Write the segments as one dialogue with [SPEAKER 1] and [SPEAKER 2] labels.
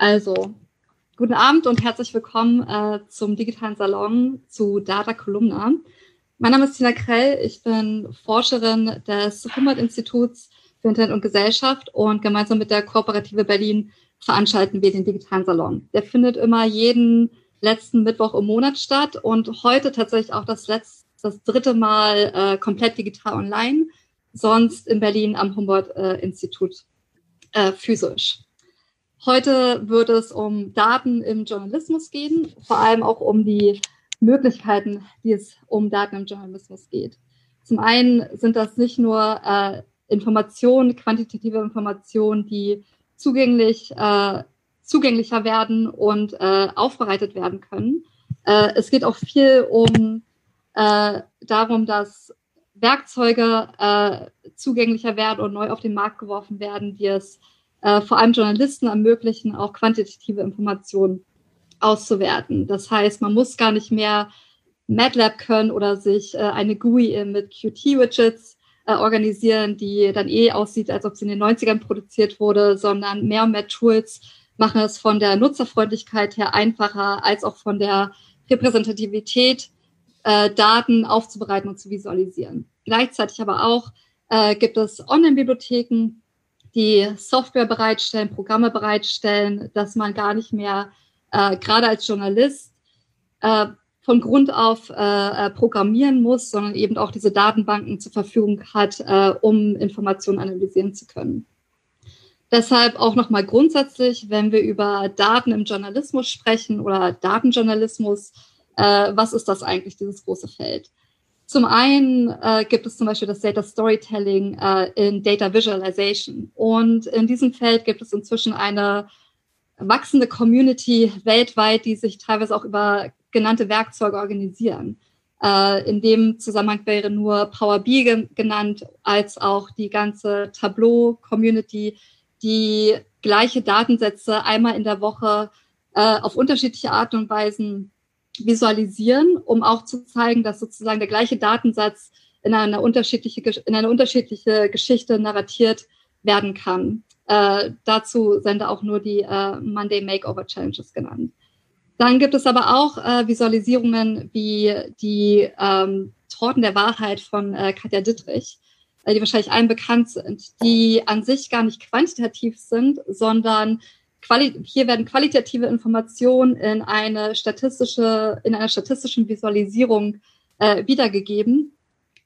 [SPEAKER 1] Also, guten Abend und herzlich willkommen äh, zum digitalen Salon zu Data Columna. Mein Name ist Tina Krell, ich bin Forscherin des Humboldt-Instituts für Internet und Gesellschaft und gemeinsam mit der Kooperative Berlin veranstalten wir den digitalen Salon. Der findet immer jeden letzten Mittwoch im Monat statt und heute tatsächlich auch das letzte, das dritte Mal äh, komplett digital online, sonst in Berlin am Humboldt-Institut äh, physisch. Heute wird es um Daten im Journalismus gehen, vor allem auch um die Möglichkeiten, die es um Daten im Journalismus geht. Zum einen sind das nicht nur äh, Informationen, quantitative Informationen, die zugänglich, äh, zugänglicher werden und äh, aufbereitet werden können. Äh, es geht auch viel um äh, darum, dass Werkzeuge äh, zugänglicher werden und neu auf den Markt geworfen werden, die es äh, vor allem Journalisten ermöglichen, auch quantitative Informationen auszuwerten. Das heißt, man muss gar nicht mehr MATLAB können oder sich äh, eine GUI mit Qt-Widgets äh, organisieren, die dann eh aussieht, als ob sie in den 90ern produziert wurde, sondern mehr und mehr Tools machen es von der Nutzerfreundlichkeit her einfacher, als auch von der Repräsentativität, äh, Daten aufzubereiten und zu visualisieren. Gleichzeitig aber auch äh, gibt es Online-Bibliotheken, die Software bereitstellen, Programme bereitstellen, dass man gar nicht mehr, äh, gerade als Journalist, äh, von Grund auf äh, äh, programmieren muss, sondern eben auch diese Datenbanken zur Verfügung hat, äh, um Informationen analysieren zu können. Deshalb auch nochmal grundsätzlich, wenn wir über Daten im Journalismus sprechen oder Datenjournalismus, äh, was ist das eigentlich, dieses große Feld? Zum einen äh, gibt es zum Beispiel das Data Storytelling äh, in Data Visualization. Und in diesem Feld gibt es inzwischen eine wachsende Community weltweit, die sich teilweise auch über genannte Werkzeuge organisieren. Äh, in dem Zusammenhang wäre nur Power BI gen genannt, als auch die ganze Tableau-Community, die gleiche Datensätze einmal in der Woche äh, auf unterschiedliche Art und Weisen visualisieren, um auch zu zeigen, dass sozusagen der gleiche Datensatz in eine unterschiedliche, in eine unterschiedliche Geschichte narratiert werden kann. Äh, dazu sind auch nur die äh, Monday Makeover Challenges genannt. Dann gibt es aber auch äh, Visualisierungen wie die ähm, Torten der Wahrheit von äh, Katja Dittrich, äh, die wahrscheinlich allen bekannt sind, die an sich gar nicht quantitativ sind, sondern Quali hier werden qualitative Informationen in eine statistische, in einer statistischen Visualisierung äh, wiedergegeben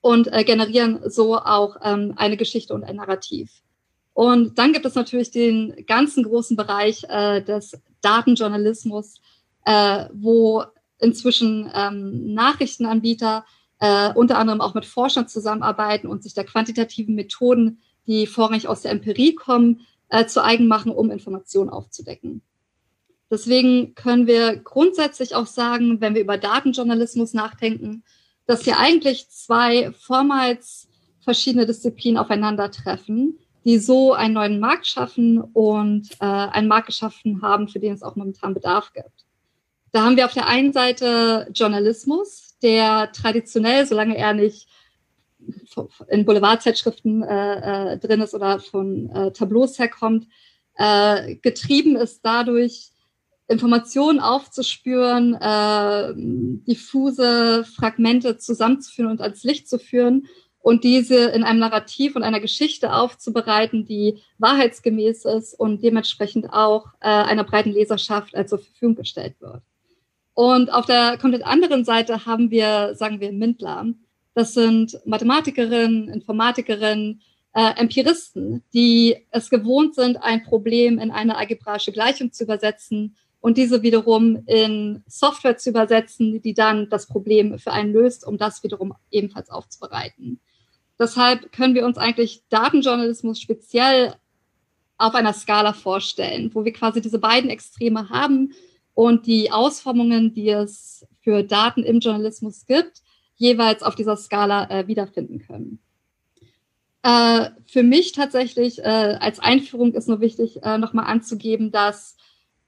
[SPEAKER 1] und äh, generieren so auch ähm, eine Geschichte und ein Narrativ. Und dann gibt es natürlich den ganzen großen Bereich äh, des Datenjournalismus, äh, wo inzwischen ähm, Nachrichtenanbieter äh, unter anderem auch mit Forschern zusammenarbeiten und sich der quantitativen Methoden, die vorrangig aus der Empirie kommen, äh, zu eigen machen, um Informationen aufzudecken. Deswegen können wir grundsätzlich auch sagen, wenn wir über Datenjournalismus nachdenken, dass hier eigentlich zwei vormals verschiedene Disziplinen aufeinandertreffen, die so einen neuen Markt schaffen und äh, einen Markt geschaffen haben, für den es auch momentan Bedarf gibt. Da haben wir auf der einen Seite Journalismus, der traditionell, solange er nicht in Boulevardzeitschriften äh, äh, drin ist oder von äh, Tableaus herkommt, äh, getrieben ist dadurch, Informationen aufzuspüren, äh, diffuse Fragmente zusammenzuführen und ans Licht zu führen und diese in einem Narrativ und einer Geschichte aufzubereiten, die wahrheitsgemäß ist und dementsprechend auch äh, einer breiten Leserschaft äh, zur Verfügung gestellt wird. Und auf der komplett anderen Seite haben wir, sagen wir, Mindler, das sind Mathematikerinnen, Informatikerinnen, äh, Empiristen, die es gewohnt sind, ein Problem in eine algebraische Gleichung zu übersetzen und diese wiederum in Software zu übersetzen, die dann das Problem für einen löst, um das wiederum ebenfalls aufzubereiten. Deshalb können wir uns eigentlich Datenjournalismus speziell auf einer Skala vorstellen, wo wir quasi diese beiden Extreme haben und die Ausformungen, die es für Daten im Journalismus gibt, jeweils auf dieser Skala äh, wiederfinden können. Äh, für mich tatsächlich äh, als Einführung ist nur wichtig, äh, nochmal anzugeben, dass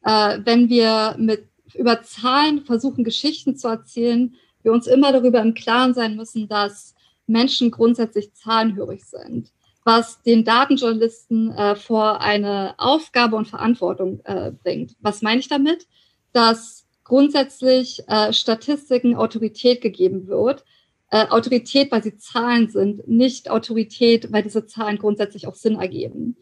[SPEAKER 1] äh, wenn wir mit über Zahlen versuchen, Geschichten zu erzählen, wir uns immer darüber im Klaren sein müssen, dass Menschen grundsätzlich zahlenhörig sind. was den Datenjournalisten äh, vor eine Aufgabe und Verantwortung äh, bringt. Was meine ich damit? Dass grundsätzlich äh, Statistiken Autorität gegeben wird. Äh, Autorität, weil sie Zahlen sind, nicht Autorität, weil diese Zahlen grundsätzlich auch Sinn ergeben.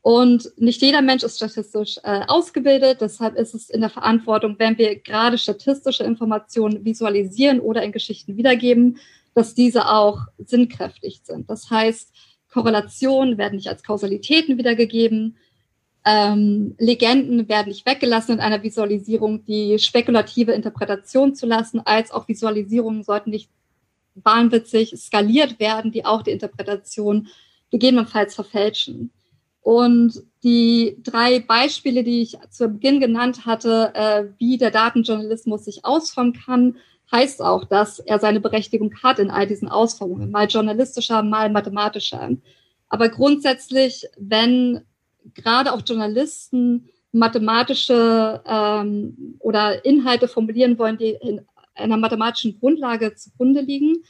[SPEAKER 1] Und nicht jeder Mensch ist statistisch äh, ausgebildet. Deshalb ist es in der Verantwortung, wenn wir gerade statistische Informationen visualisieren oder in Geschichten wiedergeben, dass diese auch sinnkräftig sind. Das heißt, Korrelationen werden nicht als Kausalitäten wiedergegeben. Ähm, Legenden werden nicht weggelassen in einer Visualisierung, die spekulative Interpretation zu lassen, als auch Visualisierungen sollten nicht wahnwitzig skaliert werden, die auch die Interpretation gegebenenfalls verfälschen. Und die drei Beispiele, die ich zu Beginn genannt hatte, äh, wie der Datenjournalismus sich ausformen kann, heißt auch, dass er seine Berechtigung hat in all diesen Ausformungen, mal journalistischer, mal mathematischer. Aber grundsätzlich, wenn gerade auch Journalisten mathematische ähm, oder Inhalte formulieren wollen, die in einer mathematischen Grundlage zugrunde liegen,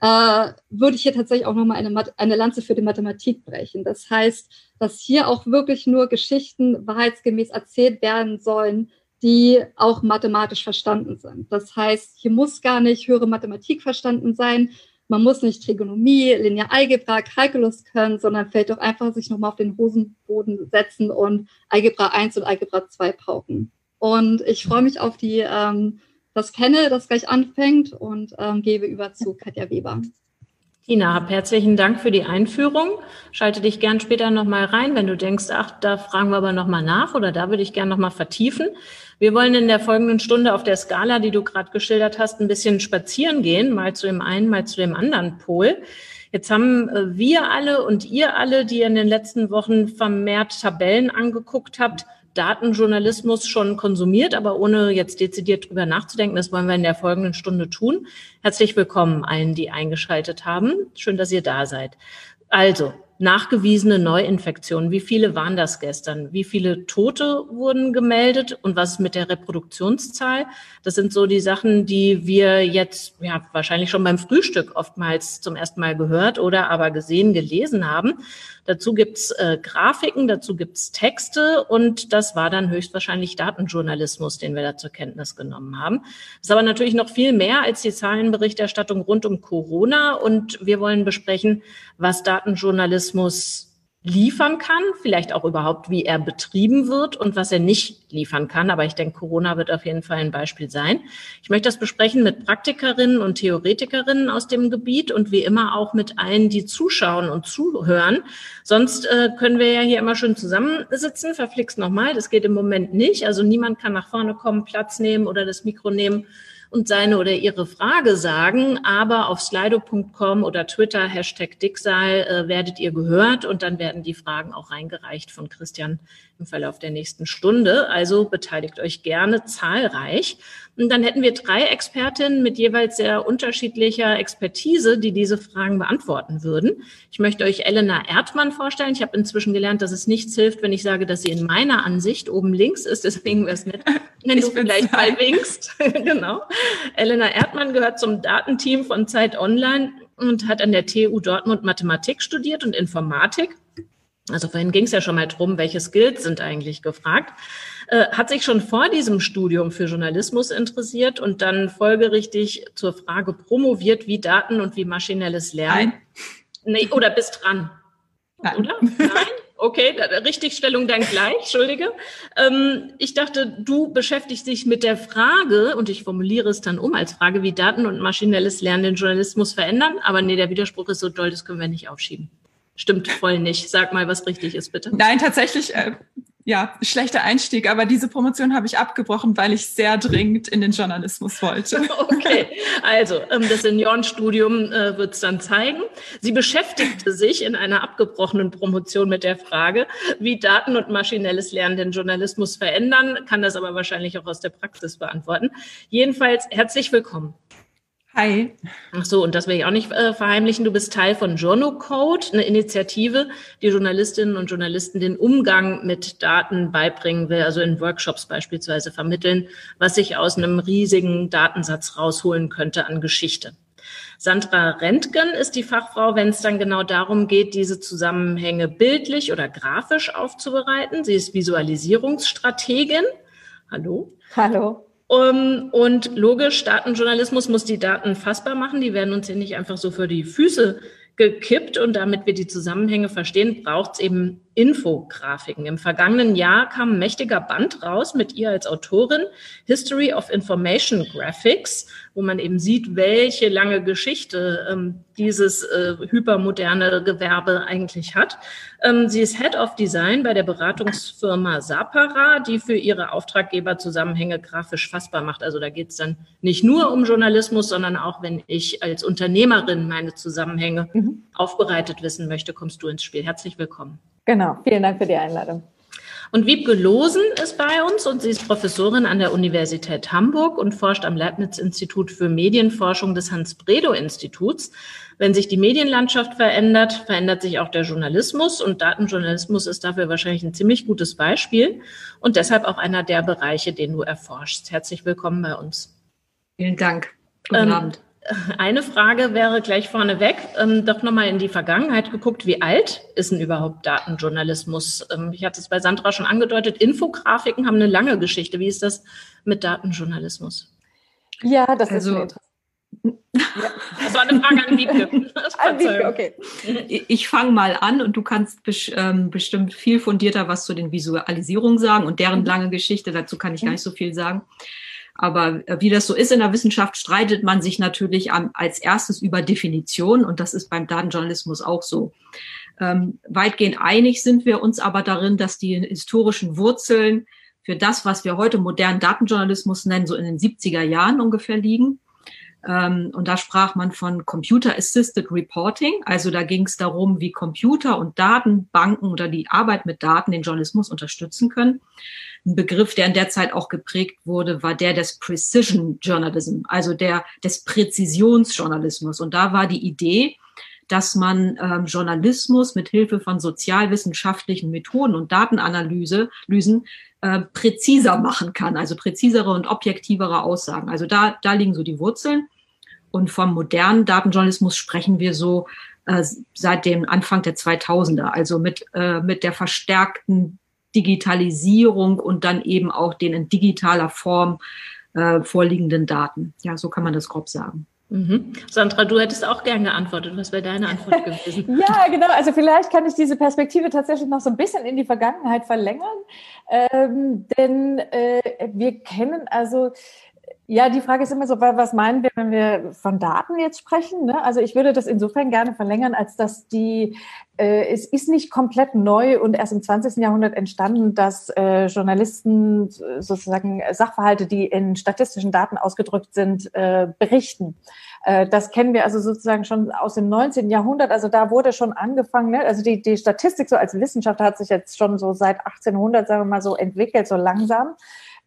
[SPEAKER 1] äh, würde ich hier tatsächlich auch nochmal eine, eine Lanze für die Mathematik brechen. Das heißt, dass hier auch wirklich nur Geschichten wahrheitsgemäß erzählt werden sollen, die auch mathematisch verstanden sind. Das heißt, hier muss gar nicht höhere Mathematik verstanden sein. Man muss nicht Trigonomie, Linearalgebra, Kalkulus können, sondern fällt doch einfach sich nochmal auf den Hosenboden setzen und Algebra 1 und Algebra 2 pauken. Und ich freue mich auf die ähm, das Panel, das gleich anfängt und ähm, gebe über zu Katja Weber.
[SPEAKER 2] Tina, herzlichen Dank für die Einführung. Schalte dich gern später nochmal rein, wenn du denkst, ach, da fragen wir aber nochmal nach oder da würde ich gern nochmal vertiefen. Wir wollen in der folgenden Stunde auf der Skala, die du gerade geschildert hast, ein bisschen spazieren gehen, mal zu dem einen, mal zu dem anderen Pol. Jetzt haben äh, wir alle und ihr alle, die in den letzten Wochen vermehrt Tabellen angeguckt habt, Datenjournalismus schon konsumiert, aber ohne jetzt dezidiert drüber nachzudenken. Das wollen wir in der folgenden Stunde tun. Herzlich willkommen allen, die eingeschaltet haben. Schön, dass ihr da seid. Also, nachgewiesene Neuinfektionen. Wie viele waren das gestern? Wie viele Tote wurden gemeldet? Und was mit der Reproduktionszahl? Das sind so die Sachen, die wir jetzt ja wahrscheinlich schon beim Frühstück oftmals zum ersten Mal gehört oder aber gesehen, gelesen haben. Dazu gibt's äh, Grafiken, dazu gibt's Texte und das war dann höchstwahrscheinlich Datenjournalismus, den wir da zur Kenntnis genommen haben. Das ist aber natürlich noch viel mehr als die Zahlenberichterstattung rund um Corona und wir wollen besprechen, was Datenjournalismus liefern kann, vielleicht auch überhaupt, wie er betrieben wird und was er nicht liefern kann. Aber ich denke, Corona wird auf jeden Fall ein Beispiel sein. Ich möchte das besprechen mit Praktikerinnen und Theoretikerinnen aus dem Gebiet und wie immer auch mit allen, die zuschauen und zuhören. Sonst äh, können wir ja hier immer schön zusammensitzen. Verflixt nochmal, das geht im Moment nicht. Also niemand kann nach vorne kommen, Platz nehmen oder das Mikro nehmen und seine oder ihre Frage sagen. Aber auf slido.com oder Twitter, Hashtag Dicksal, äh, werdet ihr gehört und dann werden die Fragen auch reingereicht von Christian im Verlauf der nächsten Stunde. Also beteiligt euch gerne zahlreich. Und dann hätten wir drei Expertinnen mit jeweils sehr unterschiedlicher Expertise, die diese Fragen beantworten würden. Ich möchte euch Elena Erdmann vorstellen. Ich habe inzwischen gelernt, dass es nichts hilft, wenn ich sage, dass sie in meiner Ansicht oben links ist. Deswegen wäre es nett, wenn ich du vielleicht mal winkst. genau. Elena Erdmann gehört zum Datenteam von Zeit Online und hat an der TU Dortmund Mathematik studiert und Informatik. Also vorhin ging es ja schon mal drum, welche Skills sind eigentlich gefragt. Äh, hat sich schon vor diesem Studium für Journalismus interessiert und dann folgerichtig zur Frage promoviert, wie Daten und wie maschinelles Lernen. Nein. Nee, oder bist dran. Nein. Oder? Nein? Okay, Richtigstellung dann gleich, entschuldige. Ähm, ich dachte, du beschäftigst dich mit der Frage, und ich formuliere es dann um als Frage, wie Daten und maschinelles Lernen den Journalismus verändern. Aber nee, der Widerspruch ist so doll, das können wir nicht aufschieben. Stimmt voll nicht. Sag mal, was richtig ist, bitte.
[SPEAKER 3] Nein, tatsächlich, äh, ja, schlechter Einstieg, aber diese Promotion habe ich abgebrochen, weil ich sehr dringend in den Journalismus wollte.
[SPEAKER 2] Okay, also ähm, das Seniorenstudium äh, wird es dann zeigen. Sie beschäftigte sich in einer abgebrochenen Promotion mit der Frage, wie Daten und maschinelles Lernen den Journalismus verändern, kann das aber wahrscheinlich auch aus der Praxis beantworten. Jedenfalls herzlich willkommen.
[SPEAKER 3] Hi.
[SPEAKER 2] Ach so, und das will ich auch nicht äh, verheimlichen. Du bist Teil von Journal Code, eine Initiative, die Journalistinnen und Journalisten den Umgang mit Daten beibringen will, also in Workshops beispielsweise vermitteln, was sich aus einem riesigen Datensatz rausholen könnte an Geschichte. Sandra Rentgen ist die Fachfrau, wenn es dann genau darum geht, diese Zusammenhänge bildlich oder grafisch aufzubereiten. Sie ist Visualisierungsstrategin. Hallo.
[SPEAKER 4] Hallo.
[SPEAKER 2] Um, und logisch, Datenjournalismus muss die Daten fassbar machen. Die werden uns hier nicht einfach so für die Füße gekippt. Und damit wir die Zusammenhänge verstehen, braucht es eben Infografiken. Im vergangenen Jahr kam ein mächtiger Band raus mit ihr als Autorin, History of Information Graphics, wo man eben sieht, welche lange Geschichte ähm, dieses äh, hypermoderne Gewerbe eigentlich hat. Ähm, sie ist Head of Design bei der Beratungsfirma Sapara, die für ihre Auftraggeber Zusammenhänge grafisch fassbar macht. Also da geht es dann nicht nur um Journalismus, sondern auch, wenn ich als Unternehmerin meine Zusammenhänge mhm. aufbereitet wissen möchte, kommst du ins Spiel. Herzlich willkommen.
[SPEAKER 4] Genau, vielen Dank für die Einladung.
[SPEAKER 2] Und Wiebke Losen ist bei uns und sie ist Professorin an der Universität Hamburg und forscht am Leibniz-Institut für Medienforschung des Hans-Bredow-Instituts. Wenn sich die Medienlandschaft verändert, verändert sich auch der Journalismus und Datenjournalismus ist dafür wahrscheinlich ein ziemlich gutes Beispiel und deshalb auch einer der Bereiche, den du erforschst. Herzlich willkommen bei uns.
[SPEAKER 5] Vielen Dank. Guten ähm, Abend.
[SPEAKER 2] Eine Frage wäre gleich vorneweg, ähm, doch nochmal in die Vergangenheit geguckt, wie alt ist denn überhaupt Datenjournalismus? Ähm, ich hatte es bei Sandra schon angedeutet, Infografiken haben eine lange Geschichte. Wie ist das mit Datenjournalismus?
[SPEAKER 4] Ja, das also, ist
[SPEAKER 2] ja. Das war eine Frage an Wiebke.
[SPEAKER 5] An Wiebke okay. Ich fange mal an und du kannst ähm, bestimmt viel fundierter was zu den Visualisierungen sagen und deren mhm. lange Geschichte. Dazu kann ich gar nicht so viel sagen. Aber äh, wie das so ist in der Wissenschaft, streitet man sich natürlich als erstes über Definition und das ist beim Datenjournalismus auch so. Ähm, weitgehend einig sind wir uns aber darin, dass die historischen Wurzeln für das, was wir heute modernen Datenjournalismus nennen, so in den 70er Jahren ungefähr liegen. Ähm, und da sprach man von Computer Assisted Reporting. Also da ging es darum, wie Computer und Datenbanken oder die Arbeit mit Daten den Journalismus unterstützen können. Ein Begriff, der in der Zeit auch geprägt wurde, war der des Precision Journalism, also der des Präzisionsjournalismus. Und da war die Idee, dass man ähm, Journalismus mit Hilfe von sozialwissenschaftlichen Methoden und Datenanalyse Lysen, äh, präziser machen kann, also präzisere und objektivere Aussagen. Also da, da liegen so die Wurzeln. Und vom modernen Datenjournalismus sprechen wir so äh, seit dem Anfang der 2000er, also mit, äh, mit der verstärkten Digitalisierung und dann eben auch den in digitaler Form äh, vorliegenden Daten. Ja, so kann man das grob sagen.
[SPEAKER 2] Mhm. Sandra, du hättest auch gern geantwortet. Was wäre deine Antwort gewesen?
[SPEAKER 4] ja, genau. Also vielleicht kann ich diese Perspektive tatsächlich noch so ein bisschen in die Vergangenheit verlängern. Ähm, denn äh, wir kennen also ja, die Frage ist immer so, was meinen wir, wenn wir von Daten jetzt sprechen? Ne? Also ich würde das insofern gerne verlängern, als dass die, äh, es ist nicht komplett neu und erst im 20. Jahrhundert entstanden, dass äh, Journalisten sozusagen Sachverhalte, die in statistischen Daten ausgedrückt sind, äh, berichten. Äh, das kennen wir also sozusagen schon aus dem 19. Jahrhundert. Also da wurde schon angefangen, ne? also die, die Statistik so als Wissenschaft hat sich jetzt schon so seit 1800, sagen wir mal so, entwickelt, so langsam.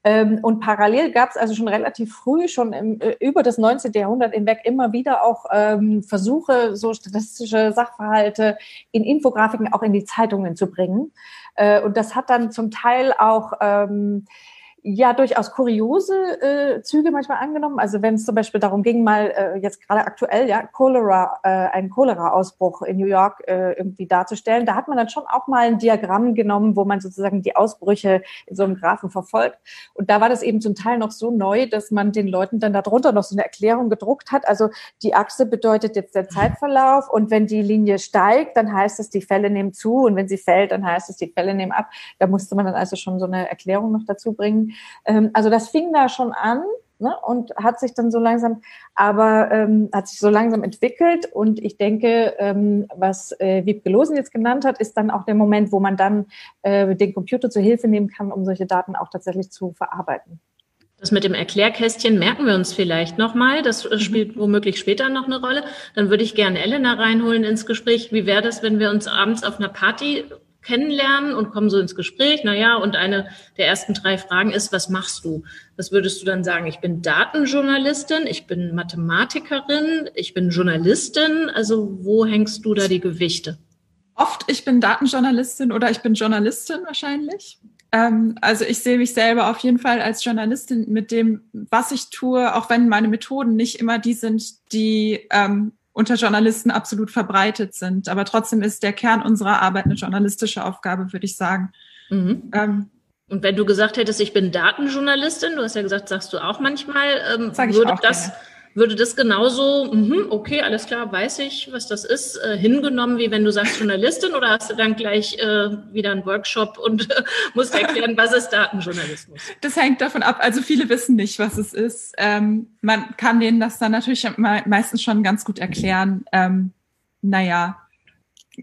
[SPEAKER 4] Ähm, und parallel gab es also schon relativ früh, schon im, äh, über das 19. Jahrhundert hinweg, immer wieder auch ähm, Versuche, so statistische Sachverhalte in Infografiken auch in die Zeitungen zu bringen. Äh, und das hat dann zum Teil auch ähm, ja durchaus kuriose äh, Züge manchmal angenommen. Also wenn es zum Beispiel darum ging, mal äh, jetzt gerade aktuell ja Cholera, äh, einen Cholera-Ausbruch in New York äh, irgendwie darzustellen, da hat man dann schon auch mal ein Diagramm genommen, wo man sozusagen die Ausbrüche in so einem Graphen verfolgt. Und da war das eben zum Teil noch so neu, dass man den Leuten dann darunter noch so eine Erklärung gedruckt hat. Also die Achse bedeutet jetzt der Zeitverlauf und wenn die Linie steigt, dann heißt es, die Fälle nehmen zu und wenn sie fällt, dann heißt es, die Fälle nehmen ab. Da musste man dann also schon so eine Erklärung noch dazu bringen. Ähm, also das fing da schon an ne, und hat sich dann so langsam, aber ähm, hat sich so langsam entwickelt. Und ich denke, ähm, was äh, Wiebke Losen jetzt genannt hat, ist dann auch der Moment, wo man dann äh, den Computer zur Hilfe nehmen kann, um solche Daten auch tatsächlich zu verarbeiten.
[SPEAKER 2] Das mit dem Erklärkästchen merken wir uns vielleicht nochmal. Das mhm. spielt womöglich später noch eine Rolle. Dann würde ich gerne Elena reinholen ins Gespräch. Wie wäre das, wenn wir uns abends auf einer Party kennenlernen und kommen so ins Gespräch. Naja, und eine der ersten drei Fragen ist, was machst du? Was würdest du dann sagen? Ich bin Datenjournalistin, ich bin Mathematikerin, ich bin Journalistin. Also wo hängst du da die Gewichte?
[SPEAKER 3] Oft, ich bin Datenjournalistin oder ich bin Journalistin wahrscheinlich. Ähm, also ich sehe mich selber auf jeden Fall als Journalistin mit dem, was ich tue, auch wenn meine Methoden nicht immer die sind, die ähm, unter Journalisten absolut verbreitet sind. Aber trotzdem ist der Kern unserer Arbeit eine journalistische Aufgabe, würde ich sagen.
[SPEAKER 2] Mhm. Ähm, und wenn du gesagt hättest, ich bin Datenjournalistin, du hast ja gesagt, sagst du auch manchmal, ähm, würde das gerne würde das genauso, mh, okay, alles klar, weiß ich, was das ist, äh, hingenommen, wie wenn du sagst Journalistin oder hast du dann gleich äh, wieder einen Workshop und äh, musst erklären, was ist Datenjournalismus?
[SPEAKER 3] Das hängt davon ab, also viele wissen nicht, was es ist. Ähm, man kann denen das dann natürlich meistens schon ganz gut erklären. Ähm, naja,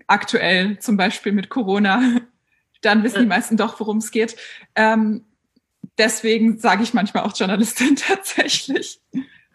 [SPEAKER 3] aktuell zum Beispiel mit Corona, dann wissen die meisten doch, worum es geht. Ähm, deswegen sage ich manchmal auch Journalistin tatsächlich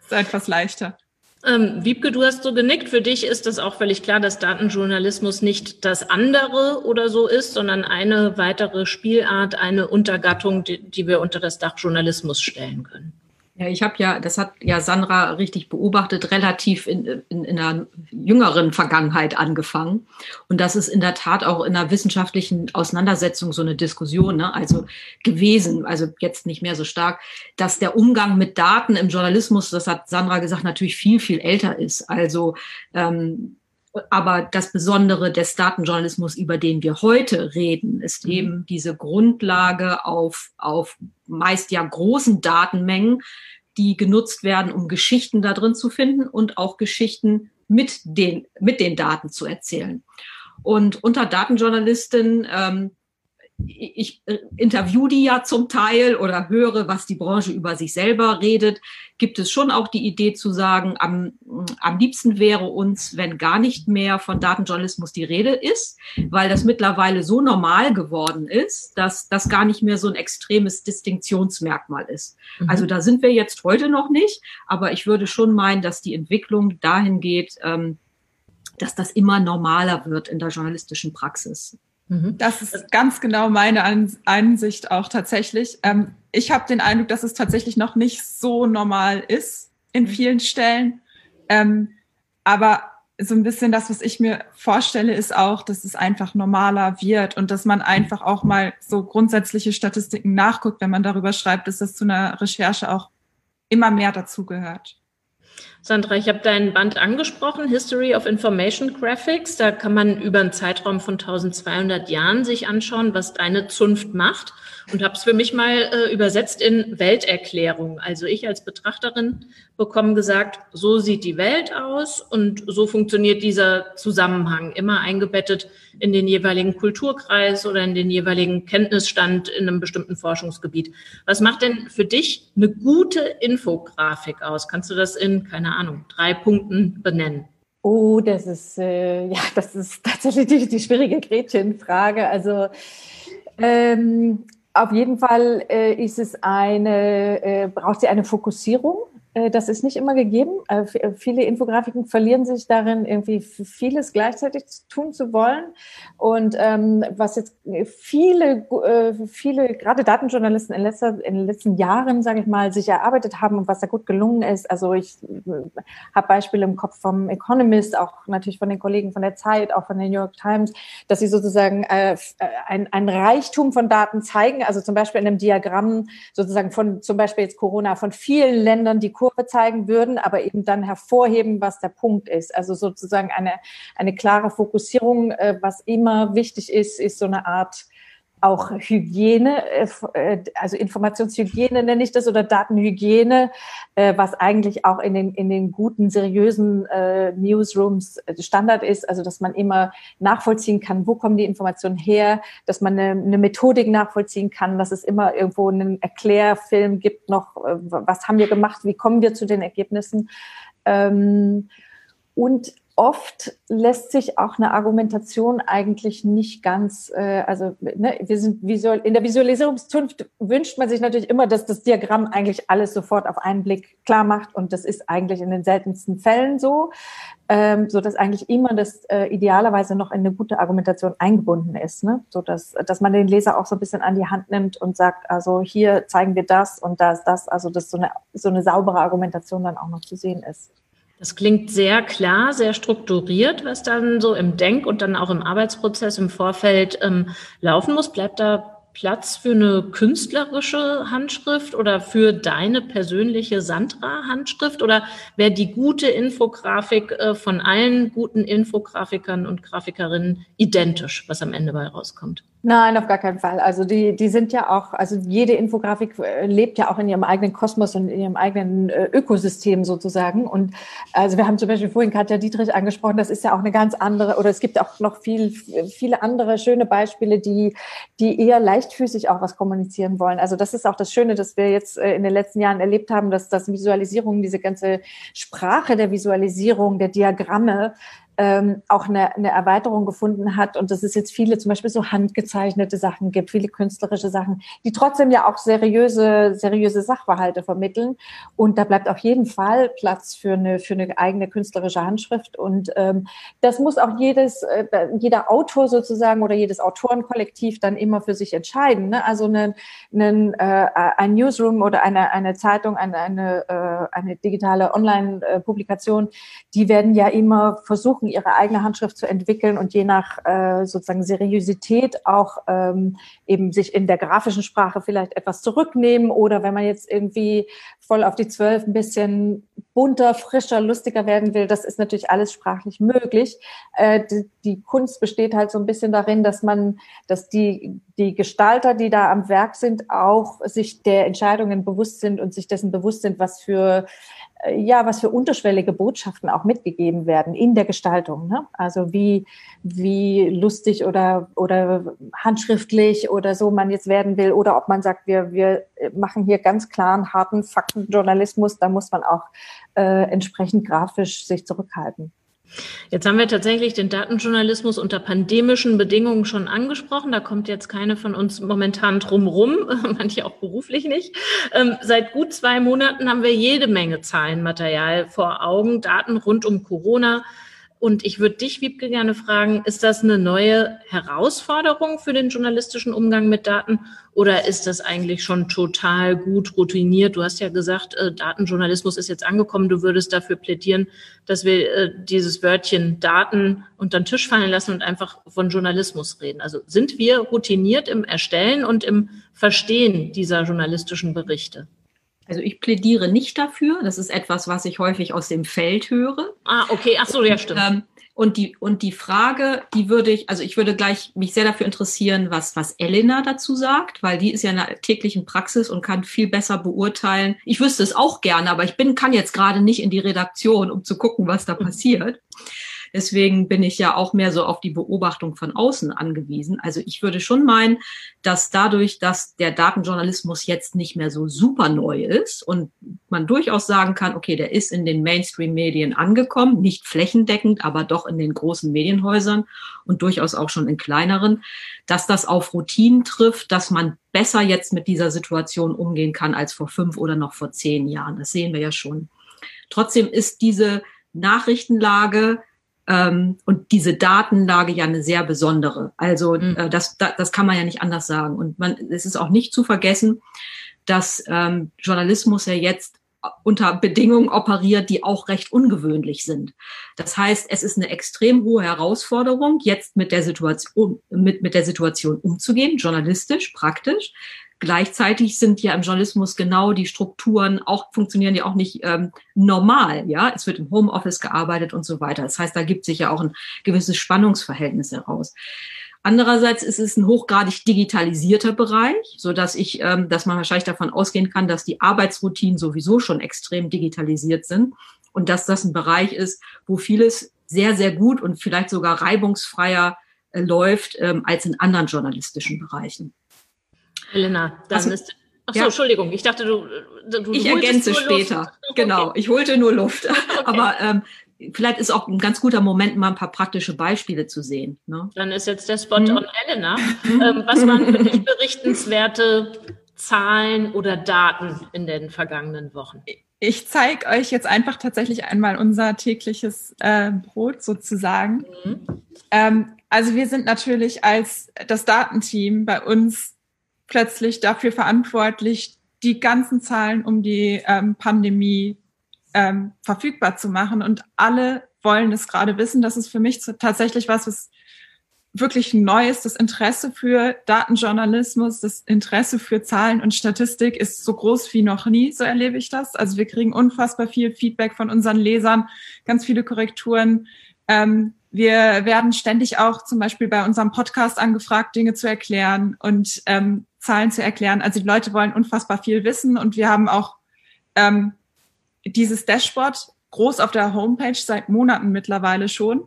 [SPEAKER 3] ist etwas leichter.
[SPEAKER 2] Ähm, Wiebke, du hast so genickt. Für dich ist das auch völlig klar, dass Datenjournalismus nicht das andere oder so ist, sondern eine weitere Spielart, eine Untergattung, die, die wir unter das Dach Journalismus stellen können.
[SPEAKER 5] Ja, ich habe ja, das hat ja Sandra richtig beobachtet, relativ in, in, in einer jüngeren Vergangenheit angefangen. Und das ist in der Tat auch in einer wissenschaftlichen Auseinandersetzung so eine Diskussion, ne? also gewesen, also jetzt nicht mehr so stark, dass der Umgang mit Daten im Journalismus, das hat Sandra gesagt, natürlich viel, viel älter ist. Also ähm, aber das Besondere des Datenjournalismus, über den wir heute reden, ist mhm. eben diese Grundlage auf, auf meist ja großen Datenmengen, die genutzt werden, um Geschichten da drin zu finden und auch Geschichten mit den, mit den Daten zu erzählen. Und unter Datenjournalisten ähm, ich äh, interview die ja zum Teil oder höre, was die Branche über sich selber redet, gibt es schon auch die Idee zu sagen, am, am liebsten wäre uns, wenn gar nicht mehr von Datenjournalismus die Rede ist, weil das mittlerweile so normal geworden ist, dass das gar nicht mehr so ein extremes Distinktionsmerkmal ist. Mhm. Also da sind wir jetzt heute noch nicht, aber ich würde schon meinen, dass die Entwicklung dahin geht, ähm, dass das immer normaler wird in der journalistischen Praxis.
[SPEAKER 3] Mhm. Das ist ganz genau meine Ansicht auch tatsächlich. Ähm, ich habe den Eindruck, dass es tatsächlich noch nicht so normal ist in mhm. vielen Stellen. Ähm, aber so ein bisschen das, was ich mir vorstelle, ist auch, dass es einfach normaler wird und dass man einfach auch mal so grundsätzliche Statistiken nachguckt, wenn man darüber schreibt, dass das zu einer Recherche auch immer mehr dazugehört.
[SPEAKER 2] Sandra, ich habe deinen Band angesprochen, History of Information Graphics. Da kann man über einen Zeitraum von 1200 Jahren sich anschauen, was deine Zunft macht und habe es für mich mal äh, übersetzt in Welterklärung. Also ich als Betrachterin bekomme gesagt, so sieht die Welt aus und so funktioniert dieser Zusammenhang, immer eingebettet in den jeweiligen Kulturkreis oder in den jeweiligen Kenntnisstand in einem bestimmten Forschungsgebiet. Was macht denn für dich eine gute Infografik aus? Kannst du das in, keine Ahnung, drei Punkten benennen?
[SPEAKER 4] Oh, das ist äh, ja, das ist tatsächlich die, die schwierige Gretchenfrage. Also ähm, auf jeden Fall äh, ist es eine, äh, braucht sie eine Fokussierung. Äh, das ist nicht immer gegeben. Äh, äh, viele Infografiken verlieren sich darin, irgendwie vieles gleichzeitig tun zu wollen. Und ähm, was jetzt viele, viele, gerade Datenjournalisten in, letzter, in den letzten Jahren, sage ich mal, sich erarbeitet haben und was da gut gelungen ist. Also ich habe Beispiele im Kopf vom Economist, auch natürlich von den Kollegen von der Zeit, auch von der New York Times, dass sie sozusagen äh, ein, ein Reichtum von Daten zeigen. Also zum Beispiel in einem Diagramm sozusagen von zum Beispiel jetzt Corona von vielen Ländern, die Kurve zeigen würden, aber eben dann hervorheben, was der Punkt ist. Also sozusagen eine, eine klare Fokussierung, äh, was immer wichtig ist, ist so eine Art auch Hygiene, äh, äh, also Informationshygiene nenne ich das oder Datenhygiene, äh, was eigentlich auch in den, in den guten, seriösen Newsrooms Standard ist, also dass man immer nachvollziehen kann, wo kommen die Informationen her, dass man eine, eine Methodik nachvollziehen kann, dass es immer irgendwo einen Erklärfilm gibt noch, was haben wir gemacht, wie kommen wir zu den Ergebnissen. Ähm, und oft lässt sich auch eine Argumentation eigentlich nicht ganz, äh, also ne, wir sind visual, in der Visualisierungszunft wünscht man sich natürlich immer, dass das Diagramm eigentlich alles sofort auf einen Blick klar macht und das ist eigentlich in den seltensten Fällen so, ähm, so dass eigentlich immer das äh, idealerweise noch in eine gute Argumentation eingebunden ist, ne? so dass dass man den Leser auch so ein bisschen an die Hand nimmt und sagt, also hier zeigen wir das und da ist das, also dass so eine so eine saubere Argumentation dann auch noch zu sehen ist.
[SPEAKER 2] Das klingt sehr klar, sehr strukturiert, was dann so im Denk- und dann auch im Arbeitsprozess im Vorfeld ähm, laufen muss. Bleibt da Platz für eine künstlerische Handschrift oder für deine persönliche Sandra-Handschrift? Oder wäre die gute Infografik äh, von allen guten Infografikern und Grafikerinnen identisch, was am Ende bei rauskommt?
[SPEAKER 4] Nein, auf gar keinen Fall. Also die, die sind ja auch, also jede Infografik äh, lebt ja auch in ihrem eigenen Kosmos und in ihrem eigenen äh, Ökosystem sozusagen. Und also wir haben zum Beispiel vorhin Katja Dietrich angesprochen, das ist ja auch eine ganz andere, oder es gibt auch noch viel, viele andere schöne Beispiele, die, die eher leichtfüßig auch was kommunizieren wollen. Also das ist auch das Schöne, dass wir jetzt äh, in den letzten Jahren erlebt haben, dass das Visualisierung, diese ganze Sprache der Visualisierung, der Diagramme, ähm, auch eine, eine Erweiterung gefunden hat und dass es jetzt viele zum Beispiel so handgezeichnete Sachen gibt, viele künstlerische Sachen, die trotzdem ja auch seriöse, seriöse Sachverhalte vermitteln. Und da bleibt auf jeden Fall Platz für eine, für eine eigene künstlerische Handschrift. Und ähm, das muss auch jedes, äh, jeder Autor sozusagen oder jedes Autorenkollektiv dann immer für sich entscheiden. Ne? Also einen, einen, äh, ein Newsroom oder eine, eine Zeitung, eine, eine, äh, eine digitale Online-Publikation, die werden ja immer versuchen, versuchen, ihre eigene Handschrift zu entwickeln und je nach äh, sozusagen Seriosität auch ähm, eben sich in der grafischen Sprache vielleicht etwas zurücknehmen oder wenn man jetzt irgendwie voll auf die Zwölf ein bisschen bunter, frischer, lustiger werden will, das ist natürlich alles sprachlich möglich. Äh, die, die Kunst besteht halt so ein bisschen darin, dass man, dass die, die Gestalter, die da am Werk sind, auch sich der Entscheidungen bewusst sind und sich dessen bewusst sind, was für ja, was für unterschwellige Botschaften auch mitgegeben werden in der Gestaltung. Ne? Also wie, wie lustig oder, oder handschriftlich oder so man jetzt werden will oder ob man sagt, wir, wir machen hier ganz klaren, harten Faktenjournalismus, da muss man auch äh, entsprechend grafisch sich zurückhalten.
[SPEAKER 2] Jetzt haben wir tatsächlich den Datenjournalismus unter pandemischen Bedingungen schon angesprochen. Da kommt jetzt keine von uns momentan drumrum, manche auch beruflich nicht. Ähm, seit gut zwei Monaten haben wir jede Menge Zahlenmaterial vor Augen, Daten rund um Corona, und ich würde dich, Wiebke, gerne fragen, ist das eine neue Herausforderung für den journalistischen Umgang mit Daten oder ist das eigentlich schon total gut routiniert? Du hast ja gesagt, äh, Datenjournalismus ist jetzt angekommen. Du würdest dafür plädieren, dass wir äh, dieses Wörtchen Daten unter den Tisch fallen lassen und einfach von Journalismus reden. Also sind wir routiniert im Erstellen und im Verstehen dieser journalistischen Berichte?
[SPEAKER 5] Also ich plädiere nicht dafür. Das ist etwas, was ich häufig aus dem Feld höre.
[SPEAKER 2] Ah, okay. Ach so, ja, stimmt.
[SPEAKER 5] Ähm, und die, und die Frage, die würde ich, also ich würde gleich mich sehr dafür interessieren, was, was Elena dazu sagt, weil die ist ja in der täglichen Praxis und kann viel besser beurteilen. Ich wüsste es auch gerne, aber ich bin, kann jetzt gerade nicht in die Redaktion, um zu gucken, was da mhm. passiert. Deswegen bin ich ja auch mehr so auf die Beobachtung von außen angewiesen. Also ich würde schon meinen, dass dadurch, dass der Datenjournalismus jetzt nicht mehr so super neu ist und man durchaus sagen kann, okay, der ist in den Mainstream-Medien angekommen, nicht flächendeckend, aber doch in den großen Medienhäusern und durchaus auch schon in kleineren, dass das auf Routinen trifft, dass man besser jetzt mit dieser Situation umgehen kann als vor fünf oder noch vor zehn Jahren. Das sehen wir ja schon. Trotzdem ist diese Nachrichtenlage ähm, und diese Datenlage ja eine sehr besondere. Also mhm. äh, das, das, das kann man ja nicht anders sagen. Und man, es ist auch nicht zu vergessen, dass ähm, Journalismus ja jetzt unter Bedingungen operiert, die auch recht ungewöhnlich sind. Das heißt, es ist eine extrem hohe Herausforderung, jetzt mit der Situation, mit, mit der Situation umzugehen, journalistisch, praktisch. Gleichzeitig sind ja im Journalismus genau die Strukturen auch funktionieren ja auch nicht ähm, normal. Ja, es wird im Homeoffice gearbeitet und so weiter. Das heißt, da gibt sich ja auch ein gewisses Spannungsverhältnis heraus. Andererseits ist es ein hochgradig digitalisierter Bereich, so dass ich, ähm, dass man wahrscheinlich davon ausgehen kann, dass die Arbeitsroutinen sowieso schon extrem digitalisiert sind und dass das ein Bereich ist, wo vieles sehr, sehr gut und vielleicht sogar reibungsfreier äh, läuft ähm, als in anderen journalistischen Bereichen.
[SPEAKER 2] Helena, dann also, ist. Ach so, ja. Entschuldigung, ich dachte, du.
[SPEAKER 5] du ich ergänze später. Luft. Genau, ich holte nur Luft. Okay. Aber ähm, vielleicht ist auch ein ganz guter Moment, mal ein paar praktische Beispiele zu sehen. Ne?
[SPEAKER 2] Dann ist jetzt der Spot mhm. on Elena. ähm, was waren für dich berichtenswerte Zahlen oder Daten in den vergangenen Wochen?
[SPEAKER 3] Ich zeige euch jetzt einfach tatsächlich einmal unser tägliches äh, Brot sozusagen. Mhm. Ähm, also wir sind natürlich als das Datenteam bei uns plötzlich dafür verantwortlich, die ganzen Zahlen um die ähm, Pandemie ähm, verfügbar zu machen. Und alle wollen es gerade wissen. Das ist für mich tatsächlich was, was wirklich neu ist. Das Interesse für Datenjournalismus, das Interesse für Zahlen und Statistik ist so groß wie noch nie, so erlebe ich das. Also wir kriegen unfassbar viel Feedback von unseren Lesern, ganz viele Korrekturen. Ähm, wir werden ständig auch zum Beispiel bei unserem Podcast angefragt, Dinge zu erklären und ähm, Zahlen zu erklären. Also die Leute wollen unfassbar viel wissen und wir haben auch ähm, dieses Dashboard groß auf der Homepage seit Monaten mittlerweile schon.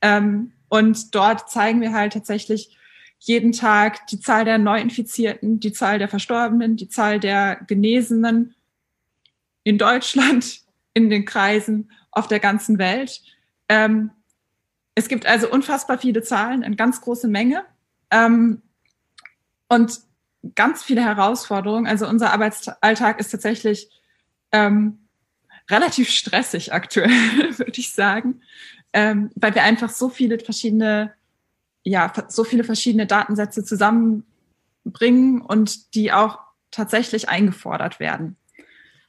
[SPEAKER 3] Ähm, und dort zeigen wir halt tatsächlich jeden Tag die Zahl der Neuinfizierten, die Zahl der Verstorbenen, die Zahl der Genesenen in Deutschland, in den Kreisen, auf der ganzen Welt. Ähm, es gibt also unfassbar viele Zahlen, eine ganz große Menge ähm, und ganz viele Herausforderungen. Also unser Arbeitsalltag ist tatsächlich ähm, relativ stressig aktuell, würde ich sagen, ähm, weil wir einfach so viele verschiedene, ja, so viele verschiedene Datensätze zusammenbringen und die auch tatsächlich eingefordert werden.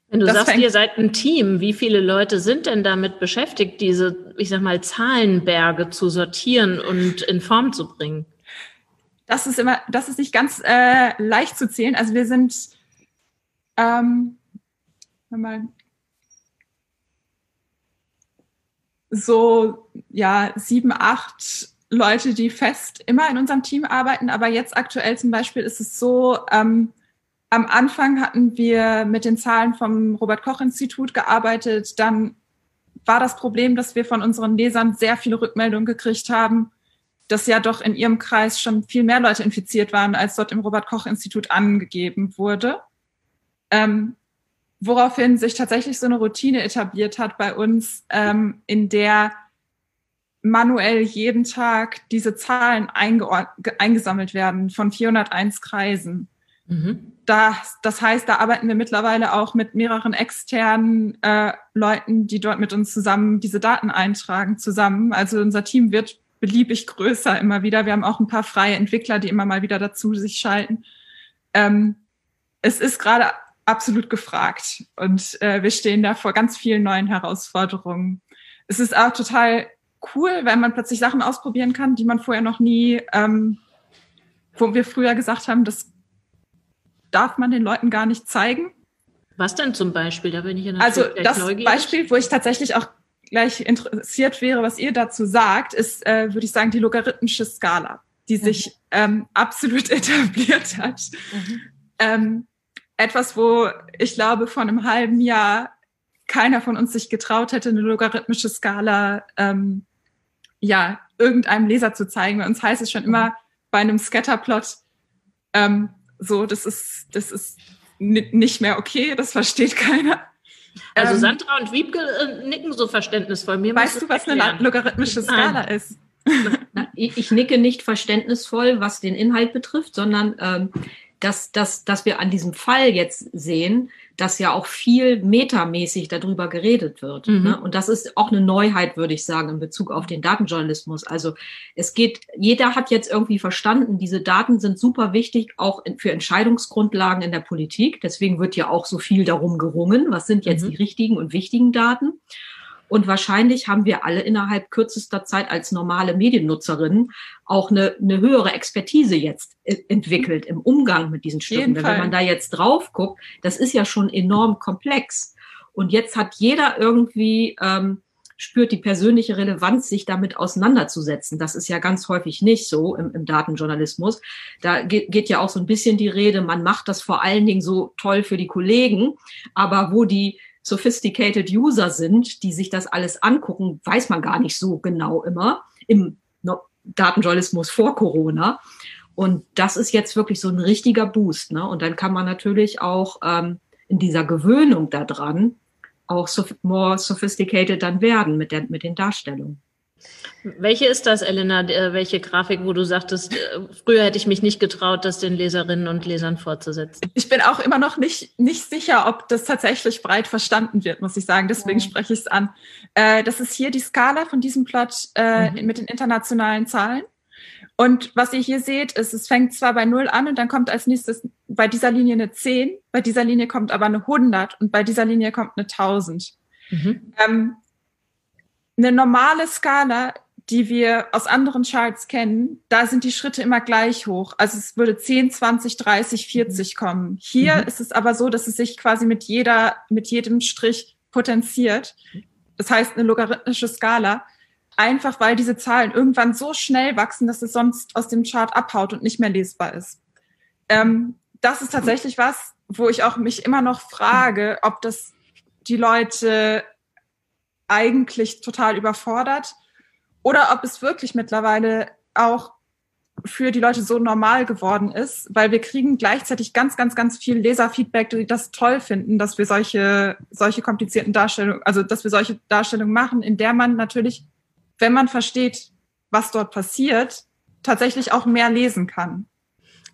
[SPEAKER 2] Wenn du das sagst, ihr seid ein Team, wie viele Leute sind denn damit beschäftigt, diese, ich sag mal, Zahlenberge zu sortieren und in Form zu bringen?
[SPEAKER 3] Das ist immer, das ist nicht ganz äh, leicht zu zählen. Also wir sind ähm, mal so ja sieben, acht Leute, die fest immer in unserem Team arbeiten. Aber jetzt aktuell zum Beispiel ist es so, ähm, am Anfang hatten wir mit den Zahlen vom Robert Koch Institut gearbeitet. Dann war das Problem, dass wir von unseren Lesern sehr viele Rückmeldungen gekriegt haben, dass ja doch in ihrem Kreis schon viel mehr Leute infiziert waren, als dort im Robert Koch Institut angegeben wurde. Ähm, woraufhin sich tatsächlich so eine Routine etabliert hat bei uns, ähm, in der manuell jeden Tag diese Zahlen eingesammelt werden von 401 Kreisen. Mhm. Das, das heißt, da arbeiten wir mittlerweile auch mit mehreren externen äh, Leuten, die dort mit uns zusammen diese Daten eintragen, zusammen. Also unser Team wird beliebig größer immer wieder. Wir haben auch ein paar freie Entwickler, die immer mal wieder dazu sich schalten. Ähm, es ist gerade absolut gefragt. Und äh, wir stehen da vor ganz vielen neuen Herausforderungen. Es ist auch total cool, wenn man plötzlich Sachen ausprobieren kann, die man vorher noch nie, ähm, wo wir früher gesagt haben, das darf man den Leuten gar nicht zeigen.
[SPEAKER 2] Was denn zum Beispiel? Da bin ich ja
[SPEAKER 3] Also das neugierig. Beispiel, wo ich tatsächlich auch gleich interessiert wäre, was ihr dazu sagt, ist, äh, würde ich sagen, die logarithmische Skala, die mhm. sich ähm, absolut etabliert hat. Mhm. Ähm, etwas, wo ich glaube, vor einem halben Jahr keiner von uns sich getraut hätte, eine logarithmische Skala ähm, ja irgendeinem Leser zu zeigen. Bei uns heißt es schon immer bei einem Scatterplot, ähm, so, das ist, das ist nicht mehr okay, das versteht keiner.
[SPEAKER 2] Also ähm, Sandra und Wiebke äh, nicken so verständnisvoll.
[SPEAKER 3] Mir weißt du, was erklären. eine logarithmische Skala Nein. ist?
[SPEAKER 5] Ich nicke nicht verständnisvoll, was den Inhalt betrifft, sondern ähm, dass, dass, dass wir an diesem Fall jetzt sehen, dass ja auch viel metamäßig darüber geredet wird. Mhm. Ne? Und das ist auch eine Neuheit, würde ich sagen, in Bezug auf den Datenjournalismus. Also es geht, jeder hat jetzt irgendwie verstanden, diese Daten sind super wichtig, auch für Entscheidungsgrundlagen in der Politik. Deswegen wird ja auch so viel darum gerungen, was sind jetzt mhm. die richtigen und wichtigen Daten. Und wahrscheinlich haben wir alle innerhalb kürzester Zeit als normale Mediennutzerinnen auch eine, eine höhere Expertise jetzt äh, entwickelt im Umgang mit diesen Stücken. Denn wenn man da jetzt drauf guckt, das ist ja schon enorm komplex. Und jetzt hat jeder irgendwie ähm, spürt die persönliche Relevanz, sich damit auseinanderzusetzen. Das ist ja ganz häufig nicht so im, im Datenjournalismus. Da geht, geht ja auch so ein bisschen die Rede, man macht das vor allen Dingen so toll für die Kollegen, aber wo die sophisticated User sind, die sich das alles angucken, weiß man gar nicht so genau immer im Datenjournalismus vor Corona. Und das ist jetzt wirklich so ein richtiger Boost. Ne? Und dann kann man natürlich auch ähm, in dieser Gewöhnung daran auch so more sophisticated dann werden mit, der, mit den Darstellungen.
[SPEAKER 2] Welche ist das, Elena? Äh, welche Grafik, wo du sagtest, äh, früher hätte ich mich nicht getraut, das den Leserinnen und Lesern fortzusetzen?
[SPEAKER 3] Ich bin auch immer noch nicht, nicht sicher, ob das tatsächlich breit verstanden wird, muss ich sagen. Deswegen ja. spreche ich es an. Äh, das ist hier die Skala von diesem Plot äh, mhm. mit den internationalen Zahlen. Und was ihr hier seht, ist, es fängt zwar bei 0 an und dann kommt als nächstes bei dieser Linie eine 10, bei dieser Linie kommt aber eine 100 und bei dieser Linie kommt eine 1000. Mhm. Ähm, eine normale Skala, die wir aus anderen Charts kennen, da sind die Schritte immer gleich hoch. Also es würde 10, 20, 30, 40 kommen. Hier mhm. ist es aber so, dass es sich quasi mit jeder, mit jedem Strich potenziert. Das heißt, eine logarithmische Skala. Einfach weil diese Zahlen irgendwann so schnell wachsen, dass es sonst aus dem Chart abhaut und nicht mehr lesbar ist. Ähm, das ist tatsächlich was, wo ich auch mich immer noch frage, ob das die Leute eigentlich total überfordert oder ob es wirklich mittlerweile auch für die Leute so normal geworden ist, weil wir kriegen gleichzeitig ganz, ganz, ganz viel Leserfeedback, die das toll finden, dass wir solche, solche komplizierten Darstellungen, also dass wir solche Darstellungen machen, in der man natürlich, wenn man versteht, was dort passiert, tatsächlich auch mehr lesen kann.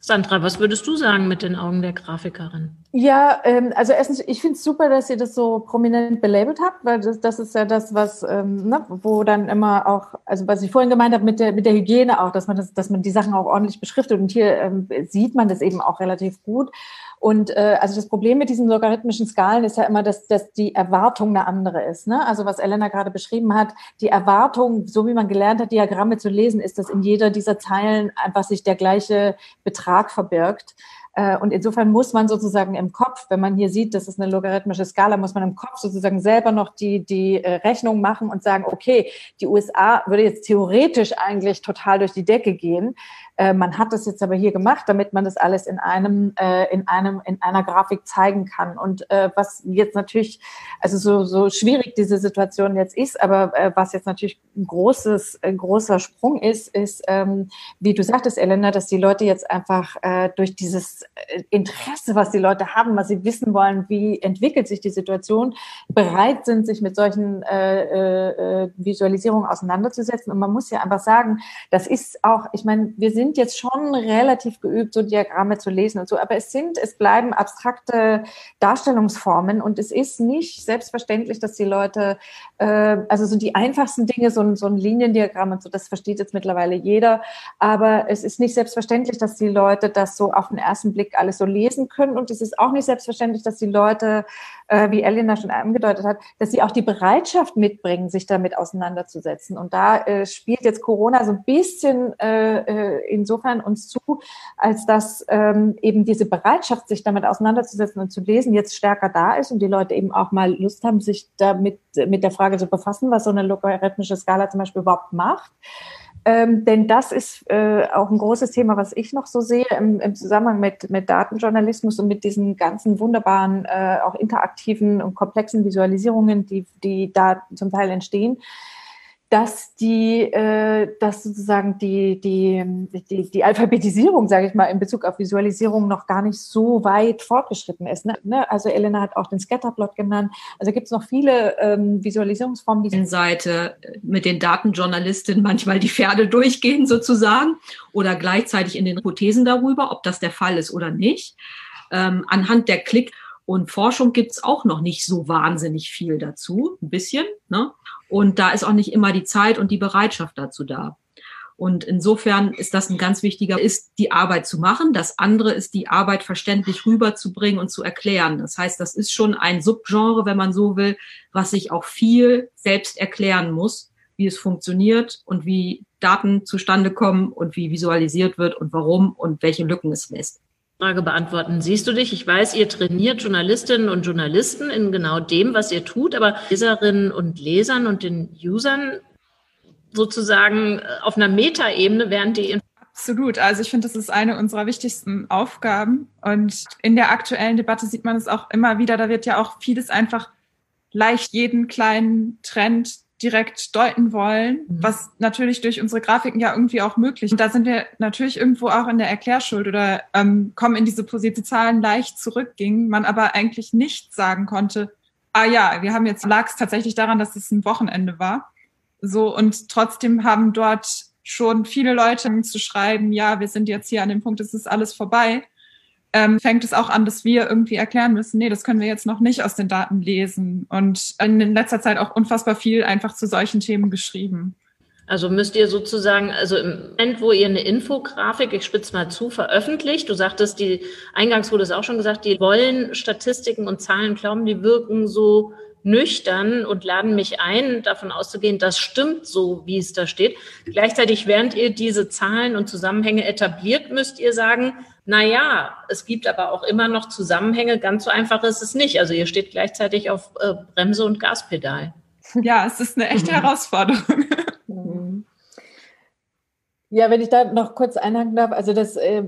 [SPEAKER 2] Sandra, was würdest du sagen mit den Augen der Grafikerin?
[SPEAKER 4] Ja, ähm, also erstens, ich finde es super, dass ihr das so prominent belabelt habt, weil das, das ist ja das, was, ähm, ne, wo dann immer auch, also was ich vorhin gemeint habe mit der, mit der Hygiene auch, dass man das, dass man die Sachen auch ordentlich beschriftet und hier ähm, sieht man das eben auch relativ gut. Und äh, also das Problem mit diesen logarithmischen Skalen ist ja immer, dass, dass die Erwartung eine andere ist. Ne? Also was Elena gerade beschrieben hat, die Erwartung, so wie man gelernt hat, Diagramme zu lesen, ist, dass in jeder dieser Zeilen einfach sich der gleiche Betrag verbirgt. Äh, und insofern muss man sozusagen im Kopf, wenn man hier sieht, das ist eine logarithmische Skala, muss man im Kopf sozusagen selber noch die, die äh, Rechnung machen und sagen, okay, die USA würde jetzt theoretisch eigentlich total durch die Decke gehen. Äh, man hat das jetzt aber hier gemacht, damit man das alles in einem, äh, in einem, in einer Grafik zeigen kann. Und äh, was jetzt natürlich, also so, so schwierig diese Situation jetzt ist, aber äh, was jetzt natürlich ein großes, ein großer Sprung ist, ist, ähm, wie du sagtest, Elena, dass die Leute jetzt einfach äh, durch dieses äh, Interesse, was die Leute haben, was sie wissen wollen, wie entwickelt sich die Situation, bereit sind, sich mit solchen äh, äh, Visualisierungen auseinanderzusetzen. Und man muss ja einfach sagen, das ist auch, ich meine, wir sind sind jetzt schon relativ geübt, so Diagramme zu lesen und so, aber es sind, es bleiben abstrakte Darstellungsformen und es ist nicht selbstverständlich, dass die Leute, äh, also so die einfachsten Dinge, so so ein Liniendiagramm und so, das versteht jetzt mittlerweile jeder, aber es ist nicht selbstverständlich, dass die Leute das so auf den ersten Blick alles so lesen können und es ist auch nicht selbstverständlich, dass die Leute äh, wie Elena schon angedeutet hat, dass sie auch die Bereitschaft mitbringen, sich damit auseinanderzusetzen. Und da äh, spielt jetzt Corona so ein bisschen äh, äh, insofern uns zu, als dass ähm, eben diese Bereitschaft, sich damit auseinanderzusetzen und zu lesen, jetzt stärker da ist und die Leute eben auch mal Lust haben, sich damit mit der Frage zu befassen, was so eine logarithmische Skala zum Beispiel überhaupt macht. Ähm, denn das ist äh, auch ein großes Thema, was ich noch so sehe im, im Zusammenhang mit, mit Datenjournalismus und mit diesen ganzen wunderbaren, äh, auch interaktiven und komplexen Visualisierungen, die, die da zum Teil entstehen dass die, äh, dass sozusagen die, die, die, die Alphabetisierung, sage ich mal, in Bezug auf Visualisierung noch gar nicht so weit fortgeschritten ist. Ne? ne? Also Elena hat auch den Scatterplot genannt. Also gibt es noch viele ähm, Visualisierungsformen,
[SPEAKER 5] die Seite mit den Datenjournalistinnen manchmal die Pferde durchgehen sozusagen oder gleichzeitig in den Hypothesen darüber, ob das der Fall ist oder nicht. Ähm, anhand der Klick und Forschung gibt's auch noch nicht so wahnsinnig viel dazu, ein bisschen. Ne? Und da ist auch nicht immer die Zeit und die Bereitschaft dazu da. Und insofern ist das ein ganz wichtiger, ist die Arbeit zu machen. Das andere ist die Arbeit verständlich rüberzubringen und zu erklären. Das heißt, das ist schon ein Subgenre, wenn man so will, was sich auch viel selbst erklären muss, wie es funktioniert und wie Daten zustande kommen und wie visualisiert wird und warum und welche Lücken es lässt.
[SPEAKER 2] Frage beantworten. Siehst du dich? Ich weiß, ihr trainiert Journalistinnen und Journalisten in genau dem, was ihr tut, aber Leserinnen und Lesern und den Usern sozusagen äh, auf einer Metaebene während die
[SPEAKER 3] Absolut. Also ich finde, das ist eine unserer wichtigsten Aufgaben. Und in der aktuellen Debatte sieht man es auch immer wieder. Da wird ja auch vieles einfach leicht jeden kleinen Trend direkt deuten wollen, mhm. was natürlich durch unsere Grafiken ja irgendwie auch möglich. ist. Und da sind wir natürlich irgendwo auch in der Erklärschuld oder ähm, kommen in diese Position, Zahlen leicht zurückgingen, man aber eigentlich nicht sagen konnte, ah ja, wir haben jetzt, lag es tatsächlich daran, dass es ein Wochenende war. So, und trotzdem haben dort schon viele Leute zu schreiben, ja, wir sind jetzt hier an dem Punkt, es ist alles vorbei ähm, fängt es auch an, dass wir irgendwie erklären müssen, nee, das können wir jetzt noch nicht aus den Daten lesen. Und in letzter Zeit auch unfassbar viel einfach zu solchen Themen geschrieben.
[SPEAKER 2] Also müsst ihr sozusagen, also im Moment, wo ihr eine Infografik, ich spitze mal zu, veröffentlicht, du sagtest, die, eingangs wurde es auch schon gesagt, die wollen Statistiken und Zahlen glauben, die wirken so nüchtern und laden mich ein, davon auszugehen, das stimmt so, wie es da steht. Gleichzeitig, während ihr diese Zahlen und Zusammenhänge etabliert, müsst ihr sagen, na ja, es gibt aber auch immer noch Zusammenhänge. Ganz so einfach ist es nicht. Also ihr steht gleichzeitig auf äh, Bremse und Gaspedal.
[SPEAKER 3] Ja, es ist eine echte Herausforderung.
[SPEAKER 4] Mhm. Ja, wenn ich da noch kurz einhaken darf, also das, äh,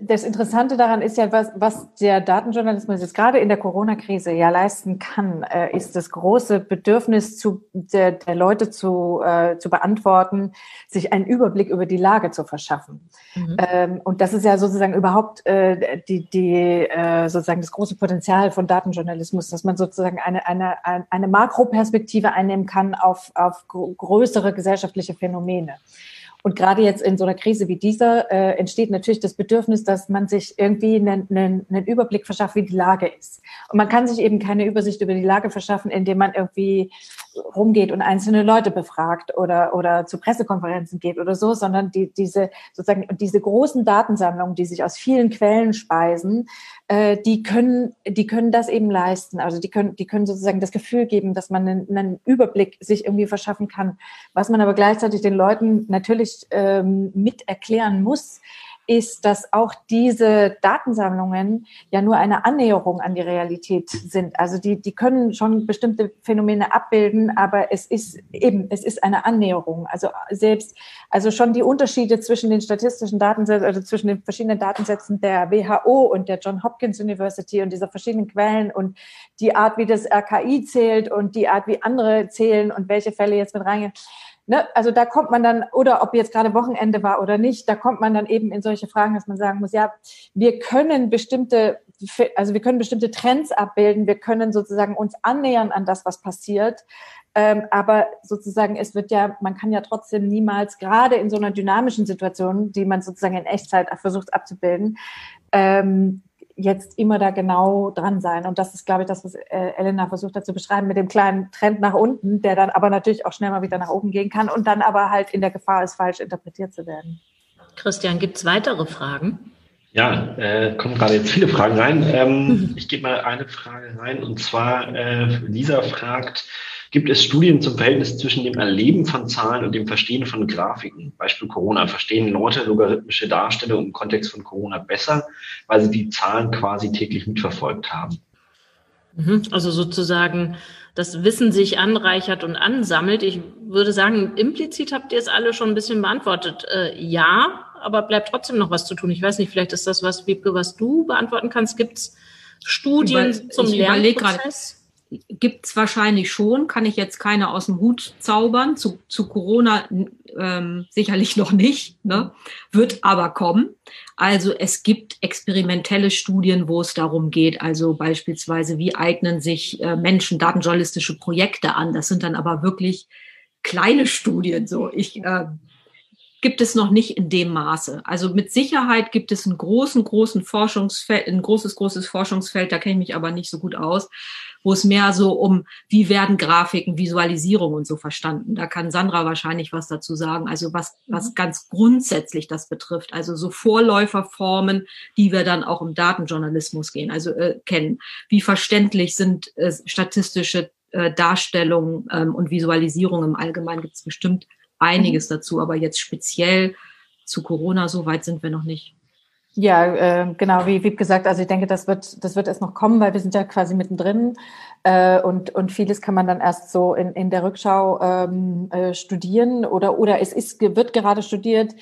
[SPEAKER 4] das Interessante daran ist ja, was, was der Datenjournalismus jetzt gerade in der Corona-Krise ja leisten kann, äh, ist das große Bedürfnis zu, der, der Leute zu, äh, zu beantworten, sich einen Überblick über die Lage zu verschaffen. Mhm. Ähm, und das ist ja sozusagen überhaupt äh, die, die, äh, sozusagen das große Potenzial von Datenjournalismus, dass man sozusagen eine, eine, eine Makroperspektive einnehmen kann auf, auf größere gesellschaftliche Phänomene. Und gerade jetzt in so einer Krise wie dieser äh, entsteht natürlich das Bedürfnis, dass man sich irgendwie einen, einen, einen Überblick verschafft, wie die Lage ist. Und man kann sich eben keine Übersicht über die Lage verschaffen, indem man irgendwie rumgeht und einzelne Leute befragt oder, oder zu Pressekonferenzen geht oder so, sondern die, diese sozusagen diese großen Datensammlungen, die sich aus vielen Quellen speisen, äh, die können, die können das eben leisten. Also die können, die können sozusagen das Gefühl geben, dass man einen, einen Überblick sich irgendwie verschaffen kann. Was man aber gleichzeitig den Leuten natürlich ähm, mit erklären muss, ist, dass auch diese Datensammlungen ja nur eine Annäherung an die Realität sind. Also die, die können schon bestimmte Phänomene abbilden, aber es ist eben, es ist eine Annäherung. Also selbst, also schon die Unterschiede zwischen den statistischen Datensätzen, also zwischen den verschiedenen Datensätzen der WHO und der John Hopkins University und dieser verschiedenen Quellen und die Art, wie das RKI zählt und die Art, wie andere zählen und welche Fälle jetzt mit reingehen Ne? Also da kommt man dann, oder ob jetzt gerade Wochenende war oder nicht, da kommt man dann eben in solche Fragen, dass man sagen muss, ja, wir können bestimmte, also wir können bestimmte Trends abbilden, wir können sozusagen uns annähern an das, was passiert. Ähm, aber sozusagen, es wird ja, man kann ja trotzdem niemals, gerade in so einer dynamischen Situation, die man sozusagen in Echtzeit versucht abzubilden, ähm, jetzt immer da genau dran sein. Und das ist, glaube ich, das, was äh, Elena versucht hat zu beschreiben mit dem kleinen Trend nach unten, der dann aber natürlich auch schnell mal wieder nach oben gehen kann und dann aber halt in der Gefahr ist, falsch interpretiert zu werden.
[SPEAKER 2] Christian, gibt es weitere Fragen?
[SPEAKER 6] Ja, äh, kommen gerade jetzt viele Fragen rein. Ähm, ich gebe mal eine Frage rein und zwar äh, Lisa fragt, Gibt es Studien zum Verhältnis zwischen dem Erleben von Zahlen und dem Verstehen von Grafiken? Beispiel Corona. Verstehen Leute logarithmische Darstellungen im Kontext von Corona besser, weil sie die Zahlen quasi täglich mitverfolgt haben?
[SPEAKER 2] Mhm. Also sozusagen das Wissen sich anreichert und ansammelt. Ich würde sagen, implizit habt ihr es alle schon ein bisschen beantwortet. Äh, ja, aber bleibt trotzdem noch was zu tun. Ich weiß nicht, vielleicht ist das was, Wiebke, was du beantworten kannst. Gibt es Studien
[SPEAKER 5] Über,
[SPEAKER 2] zum Lernprozess?
[SPEAKER 5] Gibt es wahrscheinlich schon, kann ich jetzt keine aus dem Hut zaubern. Zu, zu Corona ähm, sicherlich noch nicht, ne? wird aber kommen. Also es gibt experimentelle Studien, wo es darum geht, also beispielsweise, wie eignen sich äh, Menschen datenjournalistische Projekte an. Das sind dann aber wirklich kleine Studien. So, ich äh, gibt es noch nicht in dem Maße. Also mit Sicherheit gibt es einen großen, großen Forschungsfeld, ein großes, großes Forschungsfeld, da kenne ich mich aber nicht so gut aus, wo es mehr so um, wie werden Grafiken, Visualisierung und so verstanden. Da kann Sandra wahrscheinlich was dazu sagen. Also was, was mhm. ganz grundsätzlich das betrifft. Also so Vorläuferformen, die wir dann auch im Datenjournalismus gehen, also äh, kennen. Wie verständlich sind äh, statistische äh, Darstellungen ähm, und Visualisierung im Allgemeinen gibt es bestimmt einiges mhm. dazu, aber jetzt speziell zu Corona, so weit sind wir noch nicht.
[SPEAKER 4] Ja, äh, genau, wie Wieb gesagt, also ich denke, das wird, das wird erst noch kommen, weil wir sind ja quasi mittendrin äh, und, und vieles kann man dann erst so in, in der Rückschau ähm, äh, studieren oder, oder es ist, wird gerade studiert.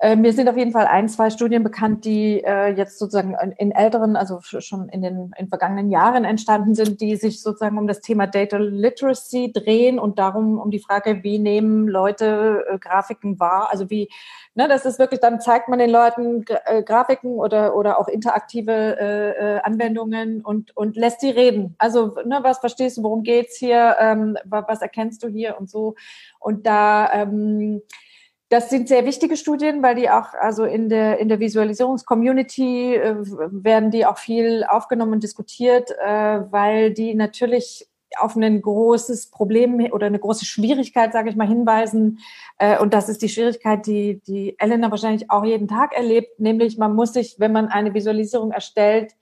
[SPEAKER 4] Äh, mir sind auf jeden Fall ein, zwei Studien bekannt, die äh, jetzt sozusagen in älteren, also schon in den in vergangenen Jahren entstanden sind, die sich sozusagen um das Thema Data Literacy drehen und darum um die Frage, wie nehmen Leute äh, Grafiken wahr, also wie Ne, das ist wirklich, dann zeigt man den Leuten äh, Grafiken oder, oder auch interaktive äh, äh, Anwendungen und, und lässt sie reden. Also, ne, was verstehst du, worum geht's hier, ähm, was erkennst du hier und so. Und da, ähm, das sind sehr wichtige Studien, weil die auch, also in der, in der Visualisierungscommunity äh, werden die auch viel aufgenommen und diskutiert, äh, weil die natürlich auf ein großes Problem oder eine große Schwierigkeit, sage ich mal, hinweisen. Äh, und das ist die Schwierigkeit, die, die Elena wahrscheinlich auch jeden Tag erlebt, nämlich man muss sich, wenn man eine Visualisierung erstellt,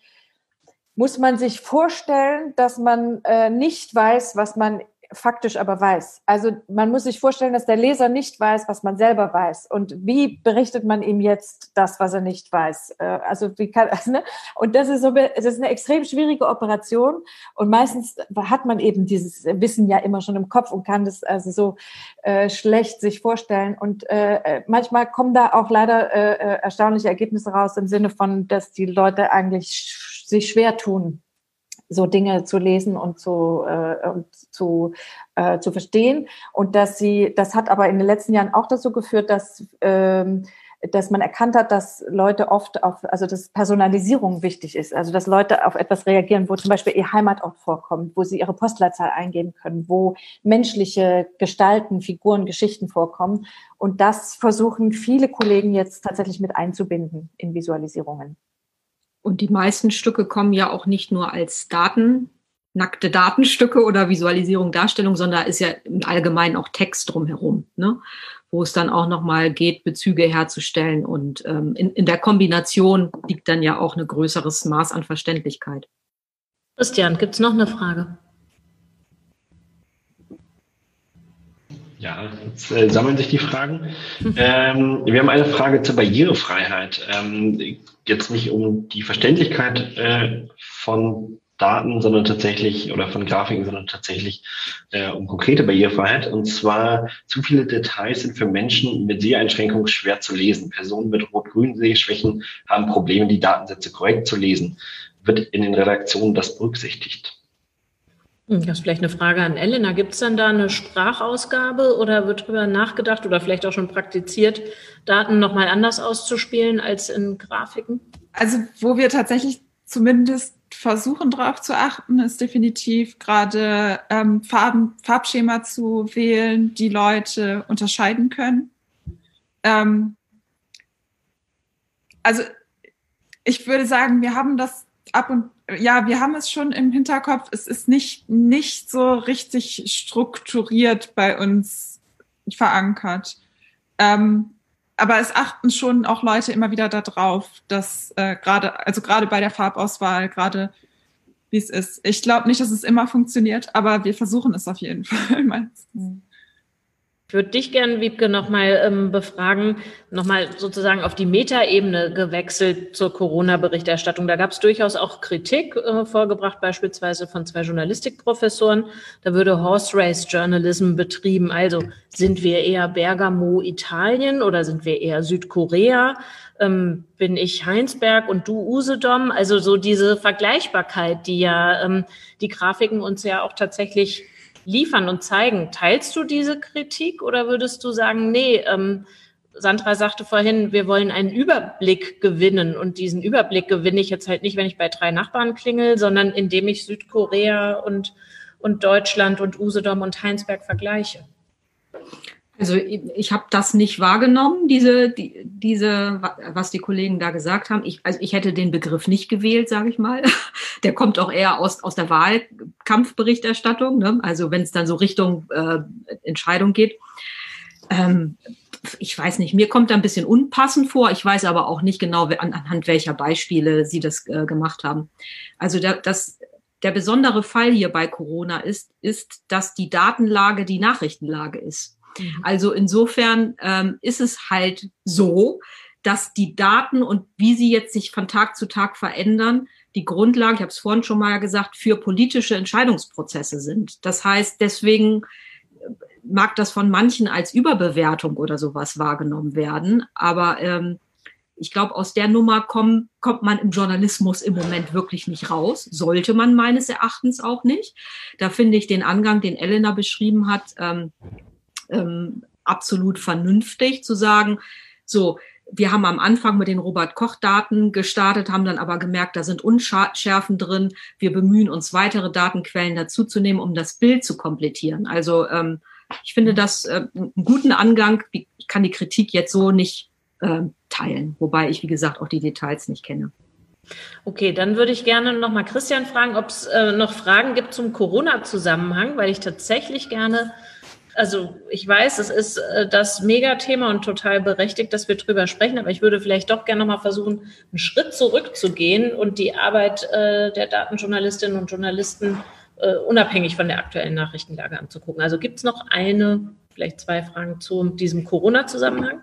[SPEAKER 4] muss man sich vorstellen, dass man äh, nicht weiß, was man faktisch aber weiß. Also man muss sich vorstellen, dass der Leser nicht weiß, was man selber weiß. Und wie berichtet man ihm jetzt das, was er nicht weiß? Äh, also wie kann, also, ne? Und das ist so, es ist eine extrem schwierige Operation. Und meistens hat man eben dieses Wissen ja immer schon im Kopf und kann das also so äh, schlecht sich vorstellen. Und äh, äh manchmal kommen da auch leider äh, äh, erstaunliche Ergebnisse raus im Sinne von, dass die Leute eigentlich sich schwer tun, so Dinge zu lesen und zu, äh, und zu, äh, zu verstehen. Und dass sie, das hat aber in den letzten Jahren auch dazu geführt, dass, ähm, dass man erkannt hat, dass Leute oft auf, also dass Personalisierung wichtig ist. Also dass Leute auf etwas reagieren, wo zum Beispiel ihr Heimatort vorkommt, wo sie ihre Postleitzahl eingeben können, wo menschliche Gestalten, Figuren, Geschichten vorkommen. Und das versuchen viele Kollegen jetzt tatsächlich mit einzubinden in Visualisierungen.
[SPEAKER 5] Und die meisten Stücke kommen ja auch nicht nur als Daten, nackte Datenstücke oder Visualisierung, Darstellung, sondern ist ja im Allgemeinen auch Text drumherum, ne? wo es dann auch nochmal geht, Bezüge herzustellen. Und ähm, in, in der Kombination liegt dann ja auch ein größeres Maß an Verständlichkeit.
[SPEAKER 2] Christian, gibt es noch eine Frage?
[SPEAKER 6] Ja, jetzt äh, sammeln sich die Fragen. Ähm, wir haben eine Frage zur Barrierefreiheit. Ähm, jetzt nicht um die Verständlichkeit äh, von Daten, sondern tatsächlich, oder von Grafiken, sondern tatsächlich äh, um konkrete Barrierefreiheit. Und zwar, zu viele Details sind für Menschen mit Seheinschränkungen schwer zu lesen. Personen mit rot-grünen Sehschwächen haben Probleme, die Datensätze korrekt zu lesen. Wird in den Redaktionen das berücksichtigt?
[SPEAKER 2] Hm, das ist vielleicht eine Frage an Elena. Gibt es dann da eine Sprachausgabe oder wird darüber nachgedacht oder vielleicht auch schon praktiziert, Daten nochmal anders auszuspielen als in Grafiken?
[SPEAKER 3] Also wo wir tatsächlich zumindest versuchen darauf zu achten, ist definitiv gerade ähm, Farben, Farbschema zu wählen, die Leute unterscheiden können. Ähm, also ich würde sagen, wir haben das ab und ja, wir haben es schon im Hinterkopf. Es ist nicht, nicht so richtig strukturiert bei uns verankert. Ähm, aber es achten schon auch Leute immer wieder darauf, dass äh, gerade, also gerade bei der Farbauswahl, gerade wie es ist. Ich glaube nicht, dass es immer funktioniert, aber wir versuchen es auf jeden Fall meistens.
[SPEAKER 2] Ich würde dich gerne, Wiebke, nochmal ähm, befragen, nochmal sozusagen auf die Metaebene gewechselt zur Corona-Berichterstattung. Da gab es durchaus auch Kritik äh, vorgebracht, beispielsweise von zwei Journalistikprofessoren. Da würde Horse Race Journalism betrieben. Also sind wir eher Bergamo, Italien oder sind wir eher Südkorea? Ähm, bin ich Heinsberg und du Usedom? Also so diese Vergleichbarkeit, die ja ähm, die Grafiken uns ja auch tatsächlich liefern und zeigen. Teilst du diese Kritik oder würdest du sagen, nee, ähm, Sandra sagte vorhin, wir wollen einen Überblick gewinnen und diesen Überblick gewinne ich jetzt halt nicht, wenn ich bei drei Nachbarn klingel, sondern indem ich Südkorea und, und Deutschland und Usedom und Heinsberg vergleiche.
[SPEAKER 5] Also ich, habe das nicht wahrgenommen, diese, die, diese, was die Kollegen da gesagt haben. Ich, also ich hätte den Begriff nicht gewählt, sage ich mal. Der kommt auch eher aus, aus der Wahlkampfberichterstattung, ne? also wenn es dann so Richtung äh, Entscheidung geht. Ähm, ich weiß nicht, mir kommt da ein bisschen unpassend vor. Ich weiß aber auch nicht genau, anhand welcher Beispiele Sie das äh, gemacht haben. Also da, das, der besondere Fall hier bei Corona ist, ist, dass die Datenlage die Nachrichtenlage ist. Mhm. Also insofern ähm, ist es halt so, dass die Daten und wie sie jetzt sich von Tag zu Tag verändern, die Grundlage, ich habe es vorhin schon mal gesagt, für politische Entscheidungsprozesse sind. Das heißt, deswegen äh, mag das von manchen als Überbewertung oder sowas wahrgenommen werden, aber ähm, ich glaube, aus der Nummer komm, kommt man im Journalismus im Moment wirklich nicht raus. Sollte man meines Erachtens auch nicht. Da finde ich den Angang, den Elena beschrieben hat, ähm, ähm, absolut vernünftig zu sagen, so, wir haben am Anfang mit den Robert-Koch-Daten gestartet, haben dann aber gemerkt, da sind Unschärfen drin. Wir bemühen uns, weitere Datenquellen dazuzunehmen, um das Bild zu komplettieren. Also ähm, ich finde das äh, einen guten Angang. Ich kann die Kritik jetzt so nicht äh, teilen, wobei ich, wie gesagt, auch die Details nicht kenne.
[SPEAKER 2] Okay, dann würde ich gerne noch mal Christian fragen, ob es äh, noch Fragen gibt zum Corona-Zusammenhang, weil ich tatsächlich gerne also ich weiß, es ist äh, das Megathema und total berechtigt, dass wir drüber sprechen, aber ich würde vielleicht doch gerne mal versuchen, einen Schritt zurückzugehen und die Arbeit äh, der Datenjournalistinnen und Journalisten äh, unabhängig von der aktuellen Nachrichtenlage anzugucken. Also gibt es noch eine, vielleicht zwei Fragen zu diesem Corona-Zusammenhang?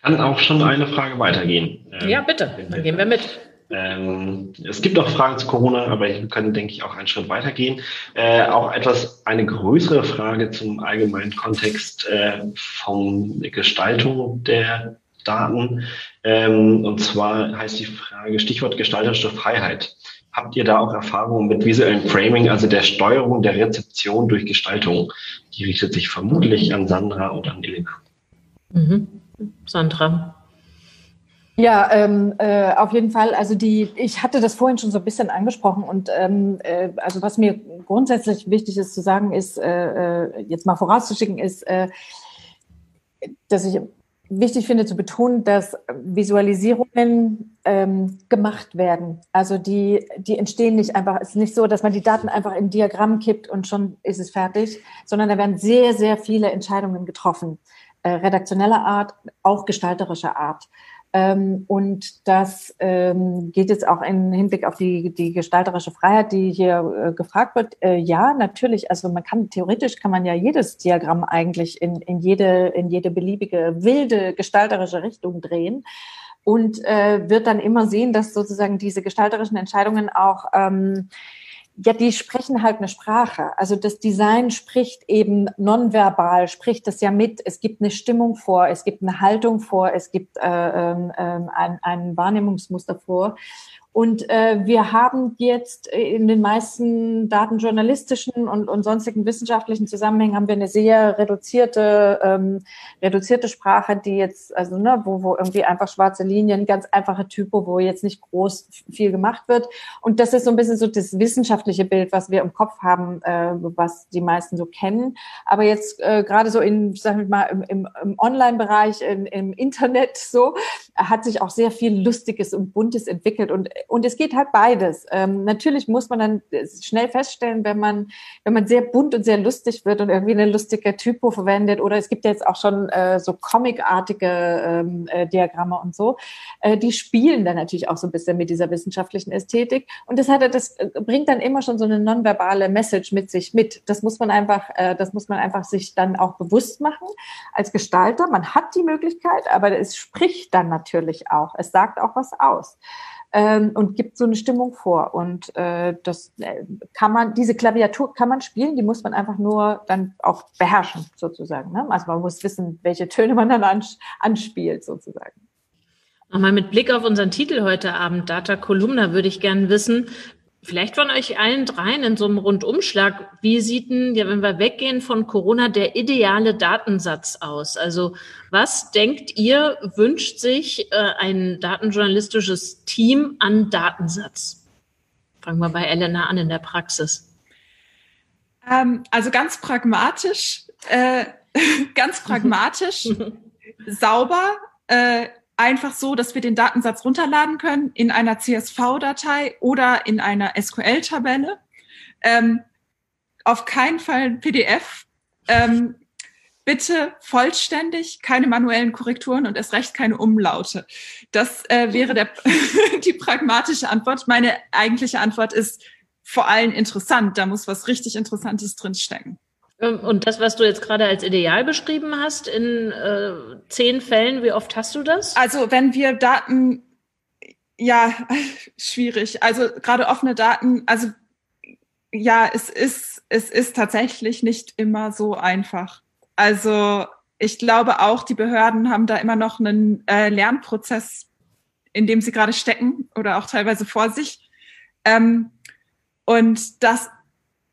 [SPEAKER 6] Kann auch schon eine Frage weitergehen.
[SPEAKER 2] Ja, bitte, dann gehen wir mit.
[SPEAKER 6] Ähm, es gibt auch Fragen zu Corona, aber wir können, denke ich, auch einen Schritt weitergehen. Äh, auch etwas, eine größere Frage zum allgemeinen Kontext äh, von Gestaltung der Daten. Ähm, und zwar heißt die Frage, Stichwort gestalterische Freiheit. Habt ihr da auch Erfahrungen mit visuellem Framing, also der Steuerung der Rezeption durch Gestaltung? Die richtet sich vermutlich an Sandra und an Elena.
[SPEAKER 2] Mhm. Sandra.
[SPEAKER 4] Ja, ähm, äh, auf jeden Fall. Also die, ich hatte das vorhin schon so ein bisschen angesprochen und ähm, äh, also was mir grundsätzlich wichtig ist zu sagen, ist äh, äh jetzt mal vorauszuschicken, ist, äh, dass ich wichtig finde zu betonen, dass Visualisierungen ähm, gemacht werden. Also die, die entstehen nicht einfach, es ist nicht so, dass man die Daten einfach in Diagramm kippt und schon ist es fertig, sondern da werden sehr, sehr viele Entscheidungen getroffen. Äh, redaktioneller Art, auch gestalterischer Art. Ähm, und das ähm, geht jetzt auch im Hinblick auf die, die gestalterische Freiheit, die hier äh, gefragt wird. Äh, ja, natürlich. Also man kann, theoretisch kann man ja jedes Diagramm eigentlich in, in jede, in jede beliebige wilde gestalterische Richtung drehen und äh, wird dann immer sehen, dass sozusagen diese gestalterischen Entscheidungen auch ähm, ja, die sprechen halt eine Sprache. Also das Design spricht eben nonverbal, spricht das ja mit. Es gibt eine Stimmung vor, es gibt eine Haltung vor, es gibt äh, äh, ein, ein Wahrnehmungsmuster vor. Und äh, wir haben jetzt in den meisten datenjournalistischen und, und sonstigen wissenschaftlichen Zusammenhängen haben wir eine sehr reduzierte, ähm, reduzierte Sprache, die jetzt, also ne, wo, wo irgendwie einfach schwarze Linien, ganz einfache Typo, wo jetzt nicht groß viel gemacht wird. Und das ist so ein bisschen so das wissenschaftliche Bild, was wir im Kopf haben, äh, was die meisten so kennen. Aber jetzt äh, gerade so in, sag ich mal, im, im, im Online-Bereich, im Internet so, hat sich auch sehr viel Lustiges und Buntes entwickelt. Und und es geht halt beides. Ähm, natürlich muss man dann schnell feststellen, wenn man, wenn man sehr bunt und sehr lustig wird und irgendwie eine lustige Typo verwendet oder es gibt ja jetzt auch schon äh, so comicartige ähm, äh, Diagramme und so, äh, die spielen dann natürlich auch so ein bisschen mit dieser wissenschaftlichen Ästhetik und das hat das bringt dann immer schon so eine nonverbale Message mit sich mit. Das muss man einfach, äh, das muss man einfach sich dann auch bewusst machen als Gestalter. Man hat die Möglichkeit, aber es spricht dann natürlich auch. Es sagt auch was aus ähm, und gibt so eine Stimmung vor. Und äh, das äh, kann man, diese Klaviatur kann man spielen, die muss man einfach nur dann auch beherrschen, sozusagen. Ne? Also man muss wissen, welche Töne man dann ans anspielt, sozusagen.
[SPEAKER 2] Nochmal mit Blick auf unseren Titel heute Abend, Data Columna, würde ich gerne wissen, Vielleicht von euch allen dreien in so einem Rundumschlag. Wie sieht denn, ja, wenn wir weggehen von Corona, der ideale Datensatz aus? Also was denkt ihr, wünscht sich äh, ein datenjournalistisches Team an Datensatz? Fangen wir bei Elena an in der Praxis.
[SPEAKER 3] Ähm, also ganz pragmatisch, äh, ganz pragmatisch, sauber, äh, einfach so, dass wir den Datensatz runterladen können in einer CSV-Datei oder in einer SQL-Tabelle. Ähm, auf keinen Fall ein PDF. Ähm, bitte vollständig, keine manuellen Korrekturen und erst recht keine Umlaute. Das äh, wäre der, die pragmatische Antwort. Meine eigentliche Antwort ist vor allem interessant. Da muss was richtig Interessantes drinstecken.
[SPEAKER 2] Ähm, und das, was du jetzt gerade als Ideal beschrieben hast, in äh, zehn Fällen, wie oft hast du das?
[SPEAKER 3] Also wenn wir Daten, ja, schwierig. Also gerade offene Daten, also ja, es ist, es ist tatsächlich nicht immer so einfach. Also ich glaube auch, die Behörden haben da immer noch einen äh, Lernprozess, in dem sie gerade stecken oder auch teilweise vor sich. Ähm, und das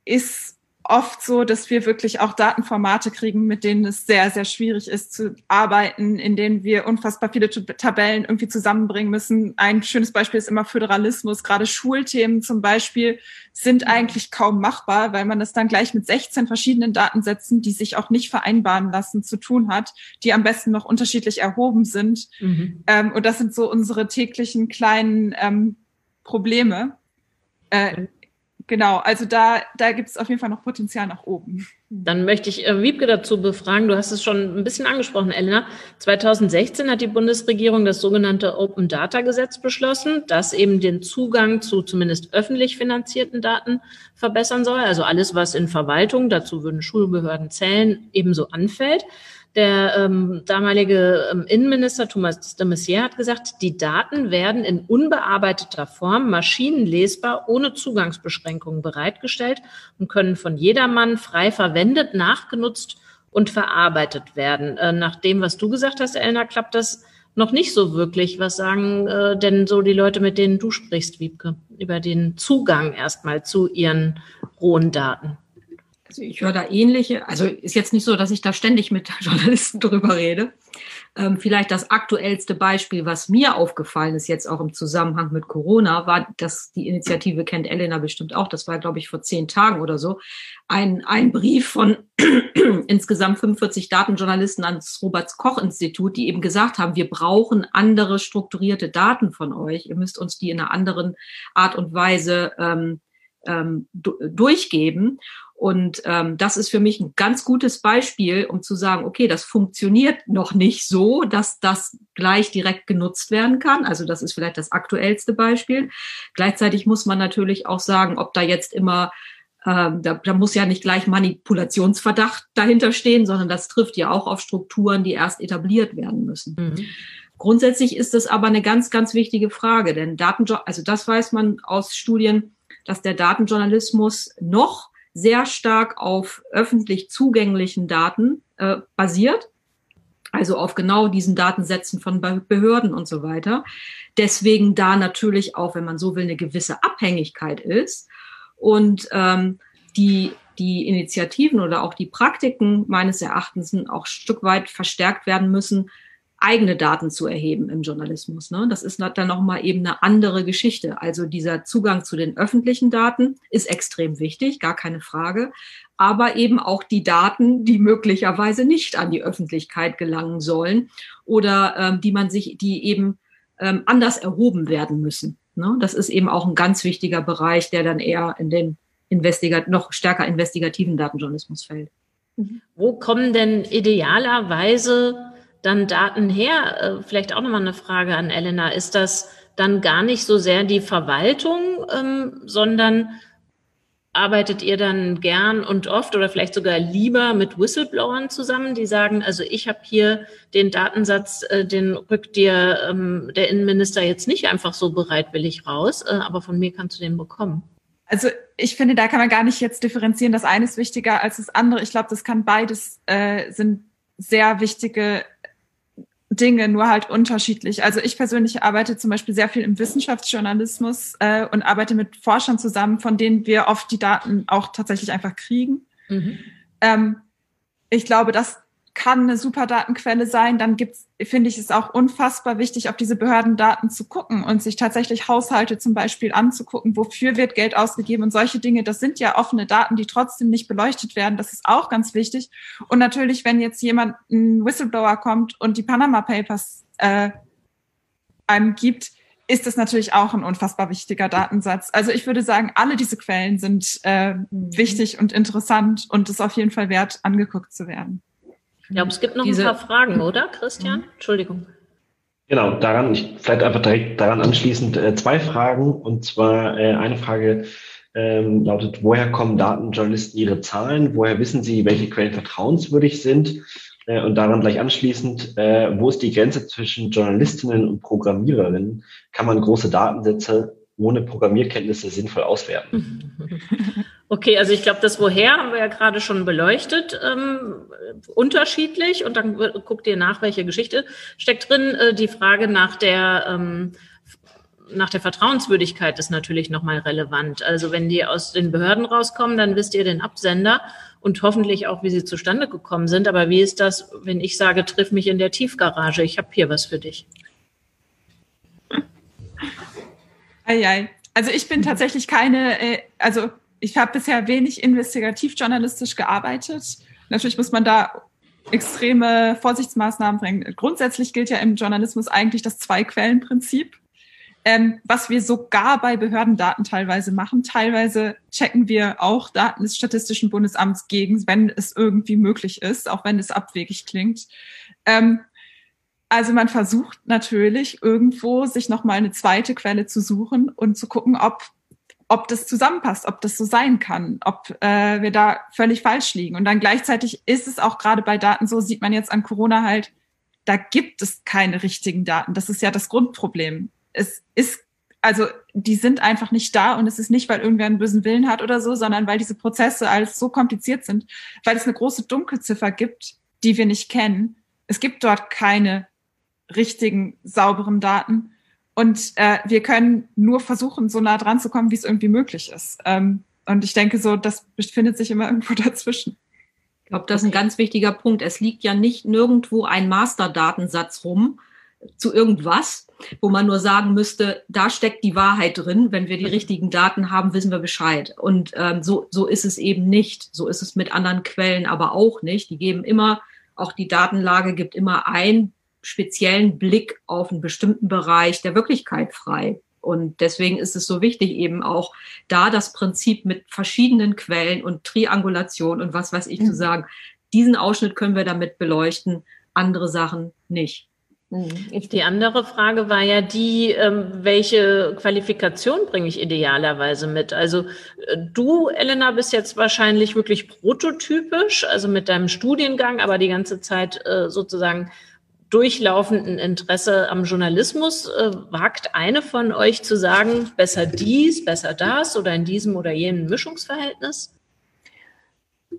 [SPEAKER 3] ist oft so, dass wir wirklich auch Datenformate kriegen, mit denen es sehr, sehr schwierig ist zu arbeiten, in denen wir unfassbar viele Tabellen irgendwie zusammenbringen müssen. Ein schönes Beispiel ist immer Föderalismus. Gerade Schulthemen zum Beispiel sind eigentlich kaum machbar, weil man das dann gleich mit 16 verschiedenen Datensätzen, die sich auch nicht vereinbaren lassen, zu tun hat, die am besten noch unterschiedlich erhoben sind. Mhm. Ähm, und das sind so unsere täglichen kleinen ähm, Probleme. Äh, genau, also da, da gibt es auf jeden Fall noch Potenzial nach oben.
[SPEAKER 2] Dann möchte ich äh, Wiebke dazu befragen. Du hast es schon ein bisschen angesprochen, Elena. 2016 hat die Bundesregierung das sogenannte Open Data Gesetz beschlossen, das eben den Zugang zu zumindest öffentlich finanzierten Daten verbessern soll. Also alles, was in Verwaltung, dazu würden Schulbehörden zählen, ebenso anfällt. Der ähm, damalige ähm, Innenminister Thomas de Maizière hat gesagt, die Daten werden in unbearbeiteter Form maschinenlesbar ohne Zugangsbeschränkungen bereitgestellt und können von jedermann frei verwendet, nachgenutzt und verarbeitet werden. Äh, nach dem, was du gesagt hast, Elna, klappt das noch nicht so wirklich. Was sagen äh, denn so die Leute, mit denen du sprichst, Wiebke, über den Zugang erstmal zu ihren rohen Daten?
[SPEAKER 5] Also ich höre da ähnliche, also ist jetzt nicht so, dass ich da ständig mit Journalisten drüber rede. Ähm, vielleicht das aktuellste Beispiel, was mir aufgefallen ist, jetzt auch im Zusammenhang mit Corona, war, dass die Initiative kennt Elena bestimmt auch, das war, glaube ich, vor zehn Tagen oder so, ein, ein Brief von insgesamt 45 Datenjournalisten ans Robert-Koch-Institut, die eben gesagt haben, wir brauchen andere strukturierte Daten von euch. Ihr müsst uns die in einer anderen Art und Weise ähm, ähm, durchgeben. Und ähm, das ist für mich ein ganz gutes Beispiel, um zu sagen, okay, das funktioniert noch nicht so, dass das gleich direkt genutzt werden kann. Also das ist vielleicht das aktuellste Beispiel. Gleichzeitig muss man natürlich auch sagen, ob da jetzt immer ähm, da, da muss ja nicht gleich Manipulationsverdacht dahinter stehen, sondern das trifft ja auch auf Strukturen, die erst etabliert werden müssen. Mhm. Grundsätzlich ist das aber eine ganz, ganz wichtige Frage, denn Datenjo also das weiß man aus Studien, dass der Datenjournalismus noch sehr stark auf öffentlich zugänglichen Daten äh, basiert, also auf genau diesen Datensätzen von Behörden und so weiter. Deswegen da natürlich auch, wenn man so will, eine gewisse Abhängigkeit ist und ähm, die die Initiativen oder auch die Praktiken meines Erachtens auch ein Stück weit verstärkt werden müssen, eigene Daten zu erheben im Journalismus. Ne? Das ist dann nochmal eben eine andere Geschichte. Also dieser Zugang zu den öffentlichen Daten ist extrem wichtig, gar keine Frage. Aber eben auch die Daten, die möglicherweise nicht an die Öffentlichkeit gelangen sollen oder ähm, die man sich, die eben ähm, anders erhoben werden müssen. Ne? Das ist eben auch ein ganz wichtiger Bereich, der dann eher in den investigat noch stärker investigativen Datenjournalismus fällt.
[SPEAKER 2] Wo kommen denn idealerweise dann Daten her? Äh, vielleicht auch nochmal eine Frage an Elena. Ist das dann gar nicht so sehr die Verwaltung, ähm, sondern arbeitet ihr dann gern und oft oder vielleicht sogar lieber mit Whistleblowern zusammen, die sagen, also ich habe hier den Datensatz, äh, den rückt dir ähm, der Innenminister jetzt nicht einfach so bereitwillig raus, äh, aber von mir kannst du den bekommen.
[SPEAKER 3] Also ich finde, da kann man gar nicht jetzt differenzieren. Das eine ist wichtiger als das andere. Ich glaube, das kann beides äh, sind sehr wichtige Dinge, nur halt unterschiedlich. Also ich persönlich arbeite zum Beispiel sehr viel im Wissenschaftsjournalismus äh, und arbeite mit Forschern zusammen, von denen wir oft die Daten auch tatsächlich einfach kriegen. Mhm. Ähm, ich glaube, dass kann eine super Datenquelle sein. Dann gibt's, finde ich es auch unfassbar wichtig, auf diese Behördendaten zu gucken und sich tatsächlich Haushalte zum Beispiel anzugucken, wofür wird Geld ausgegeben und solche Dinge. Das sind ja offene Daten, die trotzdem nicht beleuchtet werden. Das ist auch ganz wichtig. Und natürlich, wenn jetzt jemand, ein Whistleblower kommt und die Panama Papers äh, einem gibt, ist das natürlich auch ein unfassbar wichtiger Datensatz. Also ich würde sagen, alle diese Quellen sind äh, wichtig und interessant und es ist auf jeden Fall wert, angeguckt zu werden.
[SPEAKER 2] Ich glaube, es gibt noch Diese, ein paar Fragen, oder, Christian? Mhm. Entschuldigung.
[SPEAKER 6] Genau, daran, ich, vielleicht einfach direkt daran anschließend äh, zwei Fragen. Und zwar äh, eine Frage ähm, lautet, woher kommen Datenjournalisten ihre Zahlen? Woher wissen sie, welche Quellen vertrauenswürdig sind? Äh, und daran gleich anschließend, äh, wo ist die Grenze zwischen Journalistinnen und Programmiererinnen? Kann man große Datensätze ohne Programmierkenntnisse sinnvoll auswerten?
[SPEAKER 2] Okay, also ich glaube, das Woher haben wir ja gerade schon beleuchtet, ähm, unterschiedlich. Und dann guckt ihr nach, welche Geschichte steckt drin. Äh, die Frage nach der ähm, nach der Vertrauenswürdigkeit ist natürlich nochmal relevant. Also wenn die aus den Behörden rauskommen, dann wisst ihr den Absender und hoffentlich auch, wie sie zustande gekommen sind. Aber wie ist das, wenn ich sage, triff mich in der Tiefgarage, ich habe hier was für dich?
[SPEAKER 3] Eieiei. Also ich bin tatsächlich keine, äh, also ich habe bisher wenig investigativ-journalistisch gearbeitet. Natürlich muss man da extreme Vorsichtsmaßnahmen bringen. Grundsätzlich gilt ja im Journalismus eigentlich das Zwei-Quellen-Prinzip. ähm, was wir sogar bei Behördendaten teilweise machen. Teilweise checken wir auch Daten des Statistischen Bundesamts gegen, wenn es irgendwie möglich ist, auch wenn es abwegig klingt. Ähm, also man versucht natürlich irgendwo, sich nochmal eine zweite Quelle zu suchen und zu gucken, ob ob das zusammenpasst, ob das so sein kann, ob äh, wir da völlig falsch liegen. Und dann gleichzeitig ist es auch gerade bei Daten so, sieht man jetzt an Corona halt, da gibt es keine richtigen Daten. Das ist ja das Grundproblem. Es ist, also die sind einfach nicht da und es ist nicht, weil irgendwer einen bösen Willen hat oder so, sondern weil diese Prozesse alles so kompliziert sind, weil es eine große Dunkelziffer gibt, die wir nicht kennen. Es gibt dort keine richtigen, sauberen Daten. Und äh, wir können nur versuchen, so nah dran zu kommen, wie es irgendwie möglich ist. Ähm, und ich denke so, das befindet sich immer irgendwo dazwischen.
[SPEAKER 5] Ich glaube, das ist ein ganz wichtiger Punkt. Es liegt ja nicht nirgendwo ein Masterdatensatz rum zu irgendwas, wo man nur sagen müsste, da steckt die Wahrheit drin. Wenn wir die richtigen Daten haben, wissen wir Bescheid. Und ähm, so, so ist es eben nicht. So ist es mit anderen Quellen aber auch nicht. Die geben immer, auch die Datenlage gibt immer ein speziellen Blick auf einen bestimmten Bereich der Wirklichkeit frei. Und deswegen ist es so wichtig, eben auch da das Prinzip mit verschiedenen Quellen und Triangulation und was weiß ich mhm. zu sagen. Diesen Ausschnitt können wir damit beleuchten, andere Sachen nicht.
[SPEAKER 2] Mhm. Die andere Frage war ja die, ähm, welche Qualifikation bringe ich idealerweise mit? Also äh, du, Elena, bist jetzt wahrscheinlich wirklich prototypisch, also mit deinem Studiengang, aber die ganze Zeit äh, sozusagen durchlaufenden Interesse am Journalismus äh, wagt eine von euch zu sagen, besser dies, besser das oder in diesem oder jenem Mischungsverhältnis?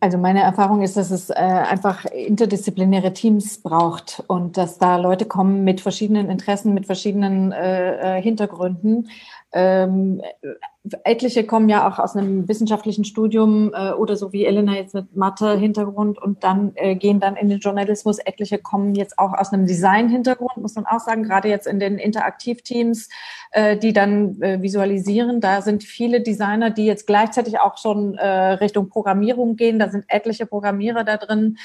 [SPEAKER 4] Also meine Erfahrung ist, dass es äh, einfach interdisziplinäre Teams braucht und dass da Leute kommen mit verschiedenen Interessen, mit verschiedenen äh, äh Hintergründen. Ähm, etliche kommen ja auch aus einem wissenschaftlichen Studium äh, oder so wie Elena jetzt mit Mathe-Hintergrund und dann äh, gehen dann in den Journalismus. Etliche kommen jetzt auch aus einem Design-Hintergrund, muss man auch sagen, gerade jetzt in den Interaktivteams, äh, die dann äh, visualisieren. Da sind viele Designer, die jetzt gleichzeitig auch schon äh, Richtung Programmierung gehen. Da sind etliche Programmierer da drin.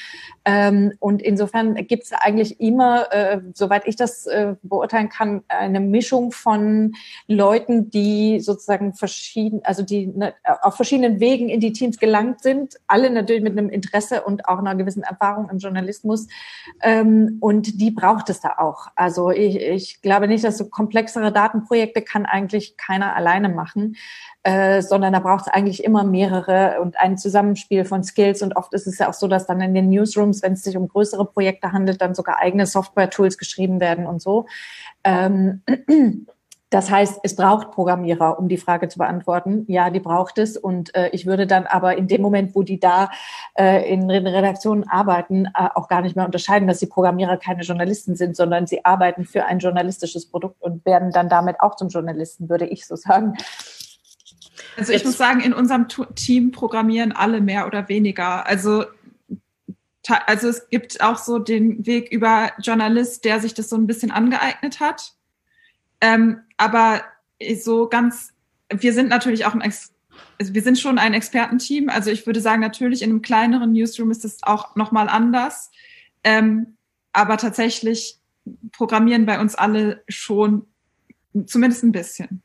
[SPEAKER 4] Ähm, und insofern gibt es eigentlich immer, äh, soweit ich das beurteilen kann, eine Mischung von Leuten, die sozusagen verschieden, also die ne, auf verschiedenen Wegen in die Teams gelangt sind, alle natürlich mit einem Interesse und auch einer gewissen Erfahrung im Journalismus. Ähm, und die braucht es da auch. Also ich, ich glaube nicht, dass so komplexere Datenprojekte kann eigentlich keiner alleine machen. Äh, sondern da braucht es eigentlich immer mehrere und ein Zusammenspiel von Skills. Und oft ist es ja auch so, dass dann in den Newsrooms, wenn es sich um größere Projekte handelt, dann sogar eigene Software-Tools geschrieben werden und so. Ähm, das heißt, es braucht Programmierer, um die Frage zu beantworten. Ja, die braucht es. Und äh, ich würde dann aber in dem Moment, wo die da äh, in Redaktionen arbeiten, äh, auch gar nicht mehr unterscheiden, dass die Programmierer keine Journalisten sind, sondern sie arbeiten für ein journalistisches Produkt und werden dann damit auch zum Journalisten, würde ich so sagen.
[SPEAKER 3] Also ich muss sagen, in unserem Team programmieren alle mehr oder weniger. Also also es gibt auch so den Weg über Journalist, der sich das so ein bisschen angeeignet hat ähm, aber so ganz, wir sind natürlich auch im Ex also wir sind schon ein Expertenteam. Also ich würde sagen, natürlich in einem kleineren Newsroom ist es auch nochmal anders. Ähm, aber tatsächlich programmieren bei uns alle schon zumindest ein bisschen.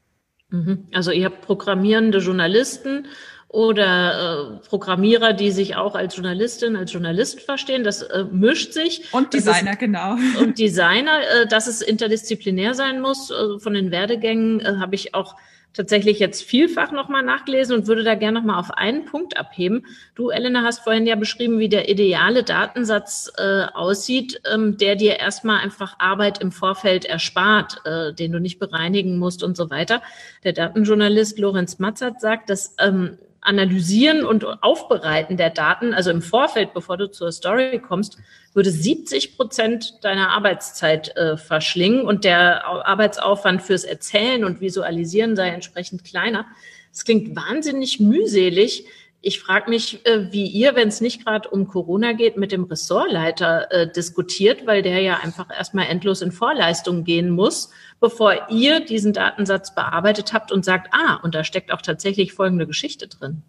[SPEAKER 2] Mhm. Also ihr habt programmierende Journalisten oder äh, Programmierer, die sich auch als Journalistin, als Journalist verstehen. Das äh, mischt sich.
[SPEAKER 3] Und Designer, ist, genau.
[SPEAKER 2] Und Designer, äh, dass es interdisziplinär sein muss. Äh, von den Werdegängen äh, habe ich auch tatsächlich jetzt vielfach nochmal nachgelesen und würde da gerne nochmal auf einen Punkt abheben. Du, Elena, hast vorhin ja beschrieben, wie der ideale Datensatz äh, aussieht, ähm, der dir erstmal einfach Arbeit im Vorfeld erspart, äh, den du nicht bereinigen musst und so weiter. Der Datenjournalist Lorenz Matzert sagt, dass ähm, Analysieren und Aufbereiten der Daten, also im Vorfeld, bevor du zur Story kommst, würde 70 Prozent deiner Arbeitszeit äh, verschlingen und der Arbeitsaufwand fürs Erzählen und Visualisieren sei entsprechend kleiner. Es klingt wahnsinnig mühselig. Ich frage mich, äh, wie ihr, wenn es nicht gerade um Corona geht, mit dem Ressortleiter äh, diskutiert, weil der ja einfach erstmal endlos in Vorleistung gehen muss, bevor ihr diesen Datensatz bearbeitet habt und sagt, ah, und da steckt auch tatsächlich folgende Geschichte drin.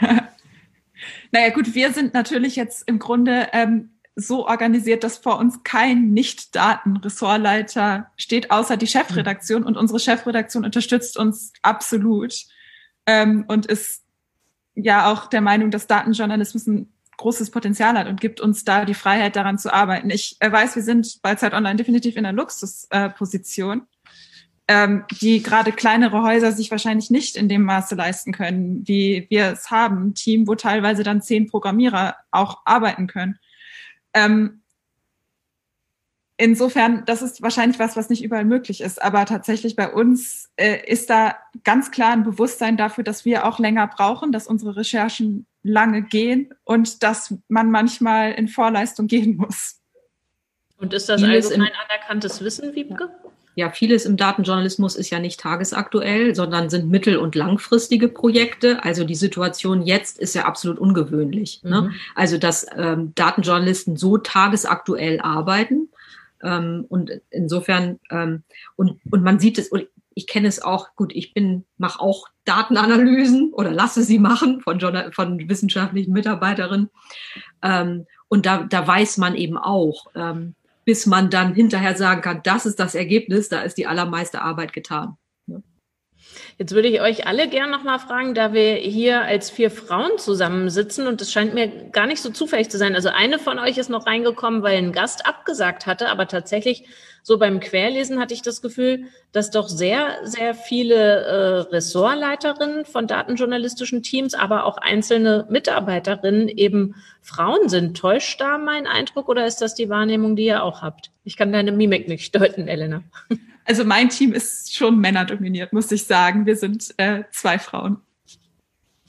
[SPEAKER 3] naja gut, wir sind natürlich jetzt im Grunde ähm, so organisiert, dass vor uns kein Nicht-Daten-Ressortleiter steht, außer die Chefredaktion. Und unsere Chefredaktion unterstützt uns absolut ähm, und ist ja auch der Meinung, dass Datenjournalismus ein großes Potenzial hat und gibt uns da die Freiheit, daran zu arbeiten. Ich äh, weiß, wir sind bei Zeit Online definitiv in einer Luxusposition, äh, ähm, die gerade kleinere Häuser sich wahrscheinlich nicht in dem Maße leisten können, wie wir es haben. Ein Team, wo teilweise dann zehn Programmierer auch arbeiten können. Ähm, insofern, das ist wahrscheinlich was, was nicht überall möglich ist. Aber tatsächlich bei uns äh, ist da ganz klar ein Bewusstsein dafür, dass wir auch länger brauchen, dass unsere Recherchen lange gehen und dass man manchmal in Vorleistung gehen muss.
[SPEAKER 2] Und ist das vieles allgemein anerkanntes Wissen, Wiebke?
[SPEAKER 5] Ja, vieles im Datenjournalismus ist ja nicht tagesaktuell, sondern sind mittel- und langfristige Projekte. Also die Situation jetzt ist ja absolut ungewöhnlich. Ne? Mhm. Ne? Also dass ähm, Datenjournalisten so tagesaktuell arbeiten ähm, und insofern, ähm, und, und man sieht es, und ich kenne es auch, gut, ich bin, mache auch Datenanalysen oder lasse sie machen von, Journal von wissenschaftlichen Mitarbeiterinnen. Ähm, und da, da weiß man eben auch, ähm, bis man dann hinterher sagen kann, das ist das Ergebnis, da ist die allermeiste Arbeit getan.
[SPEAKER 2] Jetzt würde ich euch alle gern nochmal fragen, da wir hier als vier Frauen zusammensitzen und es scheint mir gar nicht so zufällig zu sein. Also eine von euch ist noch reingekommen, weil ein Gast abgesagt hatte, aber tatsächlich so beim Querlesen hatte ich das Gefühl, dass doch sehr, sehr viele äh, Ressortleiterinnen von datenjournalistischen Teams, aber auch einzelne Mitarbeiterinnen eben Frauen sind. Täuscht da mein Eindruck oder ist das die Wahrnehmung, die ihr auch habt? Ich kann deine Mimik nicht deuten, Elena.
[SPEAKER 3] Also mein Team ist schon männerdominiert, muss ich sagen. Wir sind äh, zwei Frauen.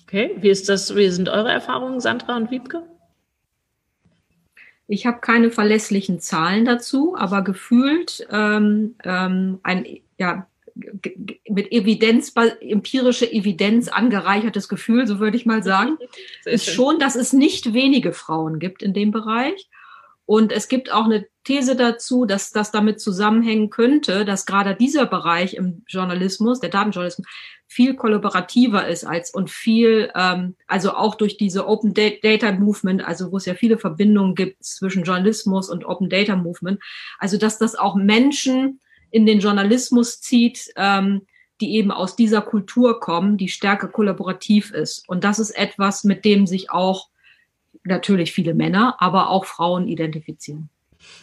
[SPEAKER 2] Okay, wie ist das? Wie sind eure Erfahrungen, Sandra und Wiebke?
[SPEAKER 5] Ich habe keine verlässlichen Zahlen dazu, aber gefühlt ähm, ähm, ein ja, mit Evidenz, empirische Evidenz angereichertes Gefühl, so würde ich mal sagen, ist schon, dass es nicht wenige Frauen gibt in dem Bereich. Und es gibt auch eine These dazu, dass das damit zusammenhängen könnte, dass gerade dieser Bereich im Journalismus, der Datenjournalismus, viel kollaborativer ist als und viel, ähm, also auch durch diese Open Data Movement, also wo es ja viele Verbindungen gibt zwischen Journalismus und Open Data Movement, also dass das auch Menschen in den Journalismus zieht, ähm, die eben aus dieser Kultur kommen, die stärker kollaborativ ist. Und das ist etwas, mit dem sich auch natürlich viele Männer, aber auch Frauen identifizieren.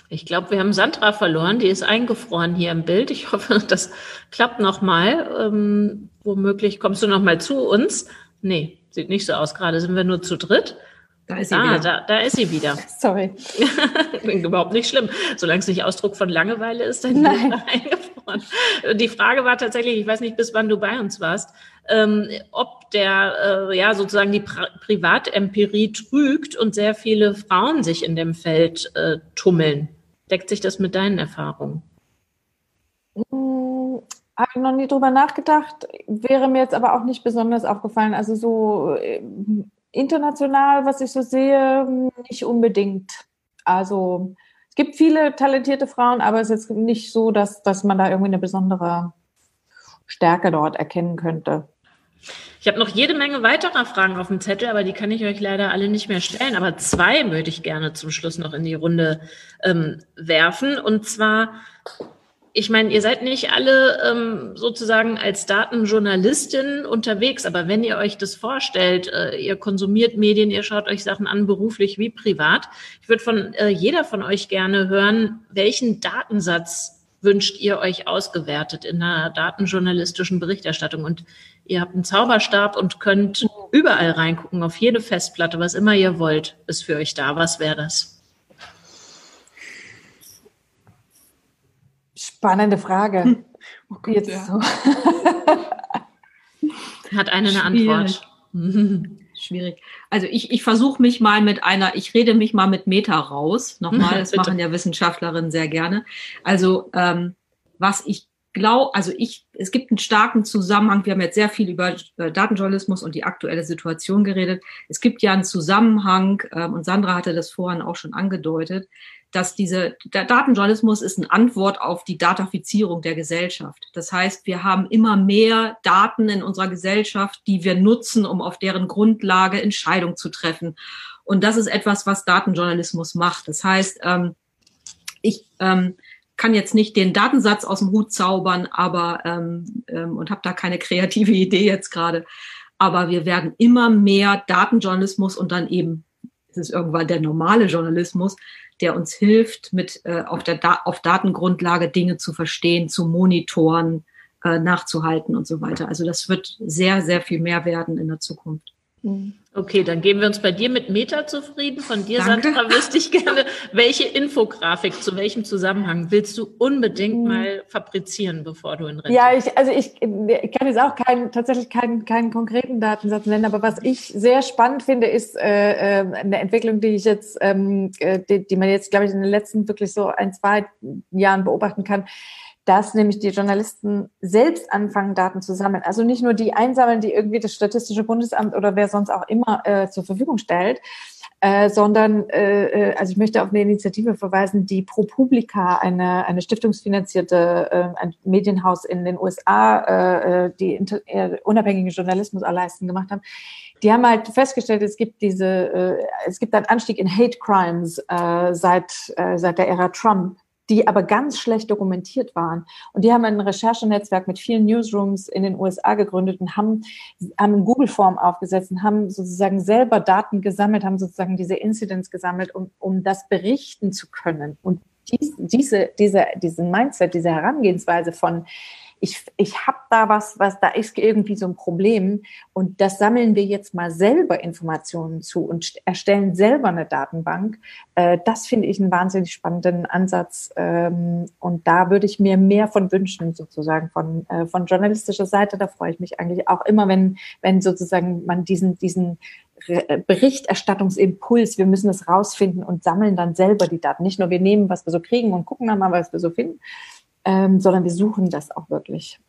[SPEAKER 2] Ich glaube, wir haben Sandra verloren. Die ist eingefroren hier im Bild. Ich hoffe, das klappt nochmal. Ähm, womöglich kommst du nochmal zu uns. Nee, sieht nicht so aus. Gerade sind wir nur zu dritt. Da ist sie ah, wieder. Da, da ist sie wieder.
[SPEAKER 4] Sorry.
[SPEAKER 2] Überhaupt nicht schlimm. Solange es nicht Ausdruck von Langeweile ist, dann Nein. eingefroren. Die Frage war tatsächlich, ich weiß nicht, bis wann du bei uns warst, ähm, ob der, äh, ja, sozusagen die Pri Privatempirie trügt und sehr viele Frauen sich in dem Feld äh, tummeln. Deckt sich das mit deinen Erfahrungen?
[SPEAKER 4] Hm, Habe ich noch nie drüber nachgedacht, wäre mir jetzt aber auch nicht besonders aufgefallen. Also so äh, international, was ich so sehe, nicht unbedingt. Also es gibt viele talentierte Frauen, aber es ist jetzt nicht so, dass, dass man da irgendwie eine besondere Stärke dort erkennen könnte.
[SPEAKER 2] Ich habe noch jede Menge weiterer Fragen auf dem Zettel, aber die kann ich euch leider alle nicht mehr stellen. Aber zwei würde ich gerne zum Schluss noch in die Runde ähm, werfen. Und zwar, ich meine, ihr seid nicht alle ähm, sozusagen als Datenjournalistin unterwegs, aber wenn ihr euch das vorstellt, äh, ihr konsumiert Medien, ihr schaut euch Sachen an, beruflich wie privat, ich würde von äh, jeder von euch gerne hören, welchen Datensatz wünscht ihr euch ausgewertet in einer datenjournalistischen Berichterstattung? Und ihr habt einen Zauberstab und könnt überall reingucken, auf jede Festplatte, was immer ihr wollt, ist für euch da. Was wäre das?
[SPEAKER 4] Spannende Frage. Hm. Oh Gott, Jetzt ja. so.
[SPEAKER 2] Hat eine eine Antwort.
[SPEAKER 5] schwierig. Also ich, ich versuche mich mal mit einer, ich rede mich mal mit Meta raus. Nochmal, das machen ja Wissenschaftlerinnen sehr gerne. Also ähm, was ich glaube, also ich, es gibt einen starken Zusammenhang. Wir haben jetzt sehr viel über äh, Datenjournalismus und die aktuelle Situation geredet. Es gibt ja einen Zusammenhang, ähm, und Sandra hatte das vorhin auch schon angedeutet, dass diese der Datenjournalismus ist eine Antwort auf die Datafizierung der Gesellschaft. Das heißt, wir haben immer mehr Daten in unserer Gesellschaft, die wir nutzen, um auf deren Grundlage Entscheidungen zu treffen Und das ist etwas, was Datenjournalismus macht. Das heißt, ähm, ich ähm, kann jetzt nicht den Datensatz aus dem Hut zaubern, aber ähm, ähm, und habe da keine kreative Idee jetzt gerade. Aber wir werden immer mehr Datenjournalismus und dann eben es ist irgendwann der normale Journalismus, der uns hilft, mit äh, auf der da auf Datengrundlage Dinge zu verstehen, zu monitoren, äh, nachzuhalten und so weiter. Also das wird sehr sehr viel mehr werden in der Zukunft.
[SPEAKER 2] Okay, dann geben wir uns bei dir mit Meta zufrieden. Von dir, Danke. Sandra, wüsste ich gerne, welche Infografik zu welchem Zusammenhang willst du unbedingt mhm. mal fabrizieren, bevor du in Rente
[SPEAKER 4] Ja, ich, also ich, ich kann jetzt auch keinen, tatsächlich keinen, keinen konkreten Datensatz nennen, aber was ich sehr spannend finde, ist äh, äh, eine Entwicklung, die ich jetzt, ähm, äh, die, die man jetzt, glaube ich, in den letzten wirklich so ein, zwei Jahren beobachten kann dass nämlich die Journalisten selbst anfangen, Daten zu sammeln. Also nicht nur die einsammeln, die irgendwie das Statistische Bundesamt oder wer sonst auch immer äh, zur Verfügung stellt, äh, sondern äh, äh, also ich möchte auf eine Initiative verweisen, die ProPublica, eine, eine stiftungsfinanzierte äh, ein Medienhaus in den USA, äh, äh, die äh, unabhängigen Journalismus erleisten gemacht haben. Die haben halt festgestellt, es gibt diese, äh, es gibt einen Anstieg in Hate Crimes äh, seit äh, seit der Ära Trump die aber ganz schlecht dokumentiert waren. Und die haben ein Recherchenetzwerk mit vielen Newsrooms in den USA gegründet und haben, haben Google-Form aufgesetzt und haben sozusagen selber Daten gesammelt, haben sozusagen diese Incidents gesammelt, um, um das berichten zu können. Und dies, diese, diese, diesen Mindset, diese Herangehensweise von, ich, ich habe da was, was da ist irgendwie so ein Problem und das sammeln wir jetzt mal selber Informationen zu und erstellen selber eine Datenbank. Äh, das finde ich einen wahnsinnig spannenden Ansatz ähm, und da würde ich mir mehr von wünschen, sozusagen von, äh, von journalistischer Seite. Da freue ich mich eigentlich auch immer, wenn, wenn sozusagen man diesen, diesen Berichterstattungsimpuls, wir müssen es rausfinden und sammeln dann selber die Daten. Nicht nur wir nehmen, was wir so kriegen und gucken dann mal, was wir so finden, ähm, sondern wir suchen das auch wirklich.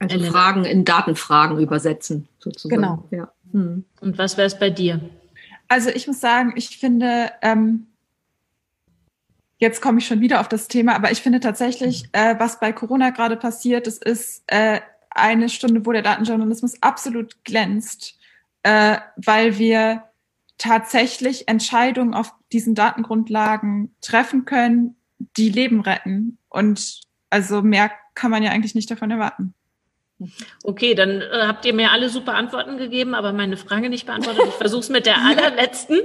[SPEAKER 5] Also Fragen in Datenfragen übersetzen,
[SPEAKER 4] sozusagen. Genau.
[SPEAKER 2] Ja. Hm. Und was wäre es bei dir?
[SPEAKER 3] Also ich muss sagen, ich finde, ähm, jetzt komme ich schon wieder auf das Thema, aber ich finde tatsächlich, äh, was bei Corona gerade passiert, das ist äh, eine Stunde, wo der Datenjournalismus absolut glänzt, äh, weil wir tatsächlich Entscheidungen auf diesen Datengrundlagen treffen können, die Leben retten. Und also mehr kann man ja eigentlich nicht davon erwarten.
[SPEAKER 2] Okay, dann äh, habt ihr mir alle super Antworten gegeben, aber meine Frage nicht beantwortet. Ich versuche es mit der allerletzten.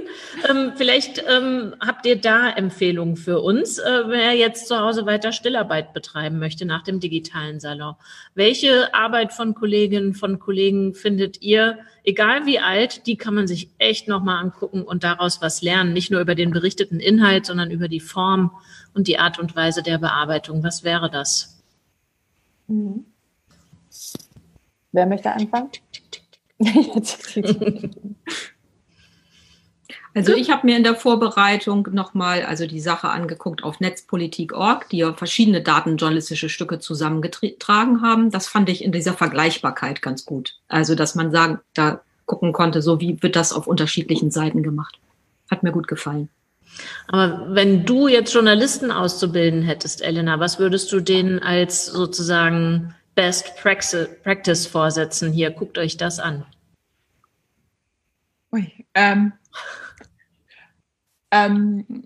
[SPEAKER 2] Ähm, vielleicht ähm, habt ihr da Empfehlungen für uns, äh, wer jetzt zu Hause weiter Stillarbeit betreiben möchte nach dem digitalen Salon. Welche Arbeit von Kolleginnen, von Kollegen findet ihr, egal wie alt, die kann man sich echt nochmal angucken und daraus was lernen. Nicht nur über den berichteten Inhalt, sondern über die Form und die Art und Weise der Bearbeitung. Was wäre das?
[SPEAKER 4] Mhm. Wer möchte anfangen?
[SPEAKER 5] Also ich habe mir in der Vorbereitung nochmal also die Sache angeguckt auf netzpolitik.org, die ja verschiedene datenjournalistische Stücke zusammengetragen haben. Das fand ich in dieser Vergleichbarkeit ganz gut. Also dass man sagen, da gucken konnte, so wie wird das auf unterschiedlichen Seiten gemacht. Hat mir gut gefallen.
[SPEAKER 2] Aber wenn du jetzt Journalisten auszubilden hättest, Elena, was würdest du denen als sozusagen Best Practice vorsetzen? Hier, guckt euch das an.
[SPEAKER 3] Ui, ähm, ähm,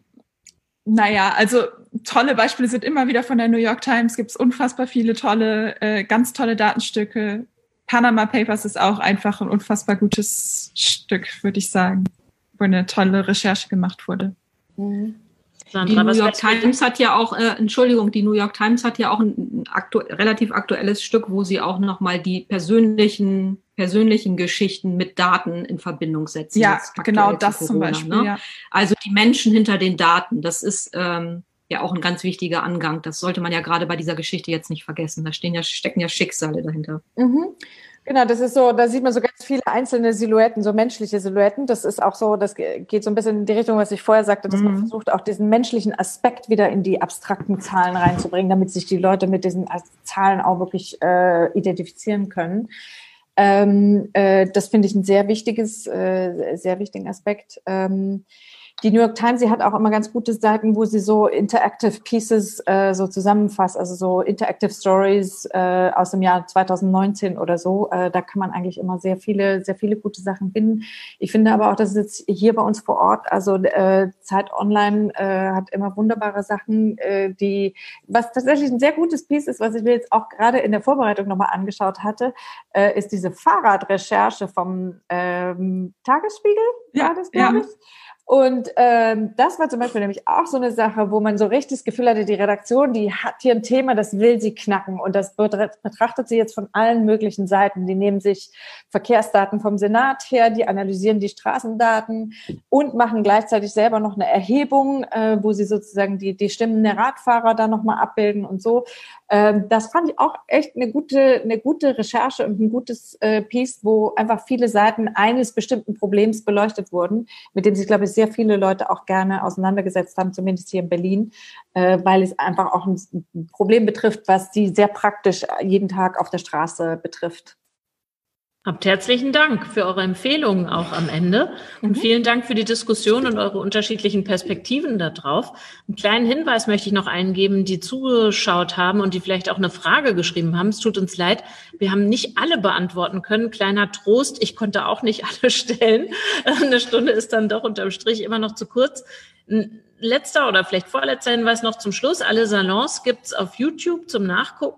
[SPEAKER 3] naja, also tolle Beispiele sind immer wieder von der New York Times, gibt es unfassbar viele tolle, äh, ganz tolle Datenstücke. Panama Papers ist auch einfach ein unfassbar gutes Stück, würde ich sagen, wo eine tolle Recherche gemacht wurde.
[SPEAKER 5] Mhm. Sandra, die New York Times hat ja auch, äh, Entschuldigung, die New York Times hat ja auch ein aktu relativ aktuelles Stück, wo sie auch nochmal die persönlichen, persönlichen Geschichten mit Daten in Verbindung setzen.
[SPEAKER 3] Ja, genau das Corona, zum Beispiel. Ne? Ja.
[SPEAKER 5] Also die Menschen hinter den Daten, das ist ähm, ja auch ein ganz wichtiger Angang. Das sollte man ja gerade bei dieser Geschichte jetzt nicht vergessen. Da stehen ja, stecken ja Schicksale dahinter.
[SPEAKER 4] Mhm. Genau, das ist so, da sieht man so ganz viele einzelne Silhouetten, so menschliche Silhouetten. Das ist auch so, das geht so ein bisschen in die Richtung, was ich vorher sagte, dass mhm. man versucht, auch diesen menschlichen Aspekt wieder in die abstrakten Zahlen reinzubringen, damit sich die Leute mit diesen Zahlen auch wirklich äh, identifizieren können. Ähm, äh, das finde ich ein sehr wichtiges, äh, sehr wichtigen Aspekt. Ähm, die New York Times, sie hat auch immer ganz gute Seiten, wo sie so Interactive Pieces äh, so zusammenfasst, also so Interactive Stories äh, aus dem Jahr 2019 oder so. Äh, da kann man eigentlich immer sehr viele, sehr viele gute Sachen finden. Ich finde aber auch, dass es jetzt hier bei uns vor Ort, also äh, Zeit Online äh, hat immer wunderbare Sachen, äh, die, was tatsächlich ein sehr gutes Piece ist, was ich mir jetzt auch gerade in der Vorbereitung nochmal angeschaut hatte, äh, ist diese Fahrradrecherche vom ähm, Tagesspiegel,
[SPEAKER 3] ja,
[SPEAKER 4] war das,
[SPEAKER 3] ja.
[SPEAKER 4] ich. Und ähm, das war zum Beispiel nämlich auch so eine Sache, wo man so richtig das Gefühl hatte, die Redaktion, die hat hier ein Thema, das will sie knacken. Und das betrachtet sie jetzt von allen möglichen Seiten. Die nehmen sich Verkehrsdaten vom Senat her, die analysieren die Straßendaten und machen gleichzeitig selber noch eine Erhebung, äh, wo sie sozusagen die, die Stimmen der Radfahrer da nochmal abbilden und so. Ähm, das fand ich auch echt eine gute, eine gute Recherche und ein gutes äh, Piece, wo einfach viele Seiten eines bestimmten Problems beleuchtet wurden, mit dem sich, glaube ich, sehr viele Leute auch gerne auseinandergesetzt haben, zumindest hier in Berlin, äh, weil es einfach auch ein Problem betrifft, was sie sehr praktisch jeden Tag auf der Straße betrifft.
[SPEAKER 2] Habt herzlichen Dank für eure Empfehlungen auch am Ende und mhm. vielen Dank für die Diskussion und eure unterschiedlichen Perspektiven darauf. Einen kleinen Hinweis möchte ich noch eingeben, die zugeschaut haben und die vielleicht auch eine Frage geschrieben haben. Es tut uns leid, wir haben nicht alle beantworten können. Kleiner Trost, ich konnte auch nicht alle stellen. Eine Stunde ist dann doch unterm Strich immer noch zu kurz. Ein letzter oder vielleicht vorletzter Hinweis noch zum Schluss. Alle Salons gibt's auf YouTube zum Nachgucken.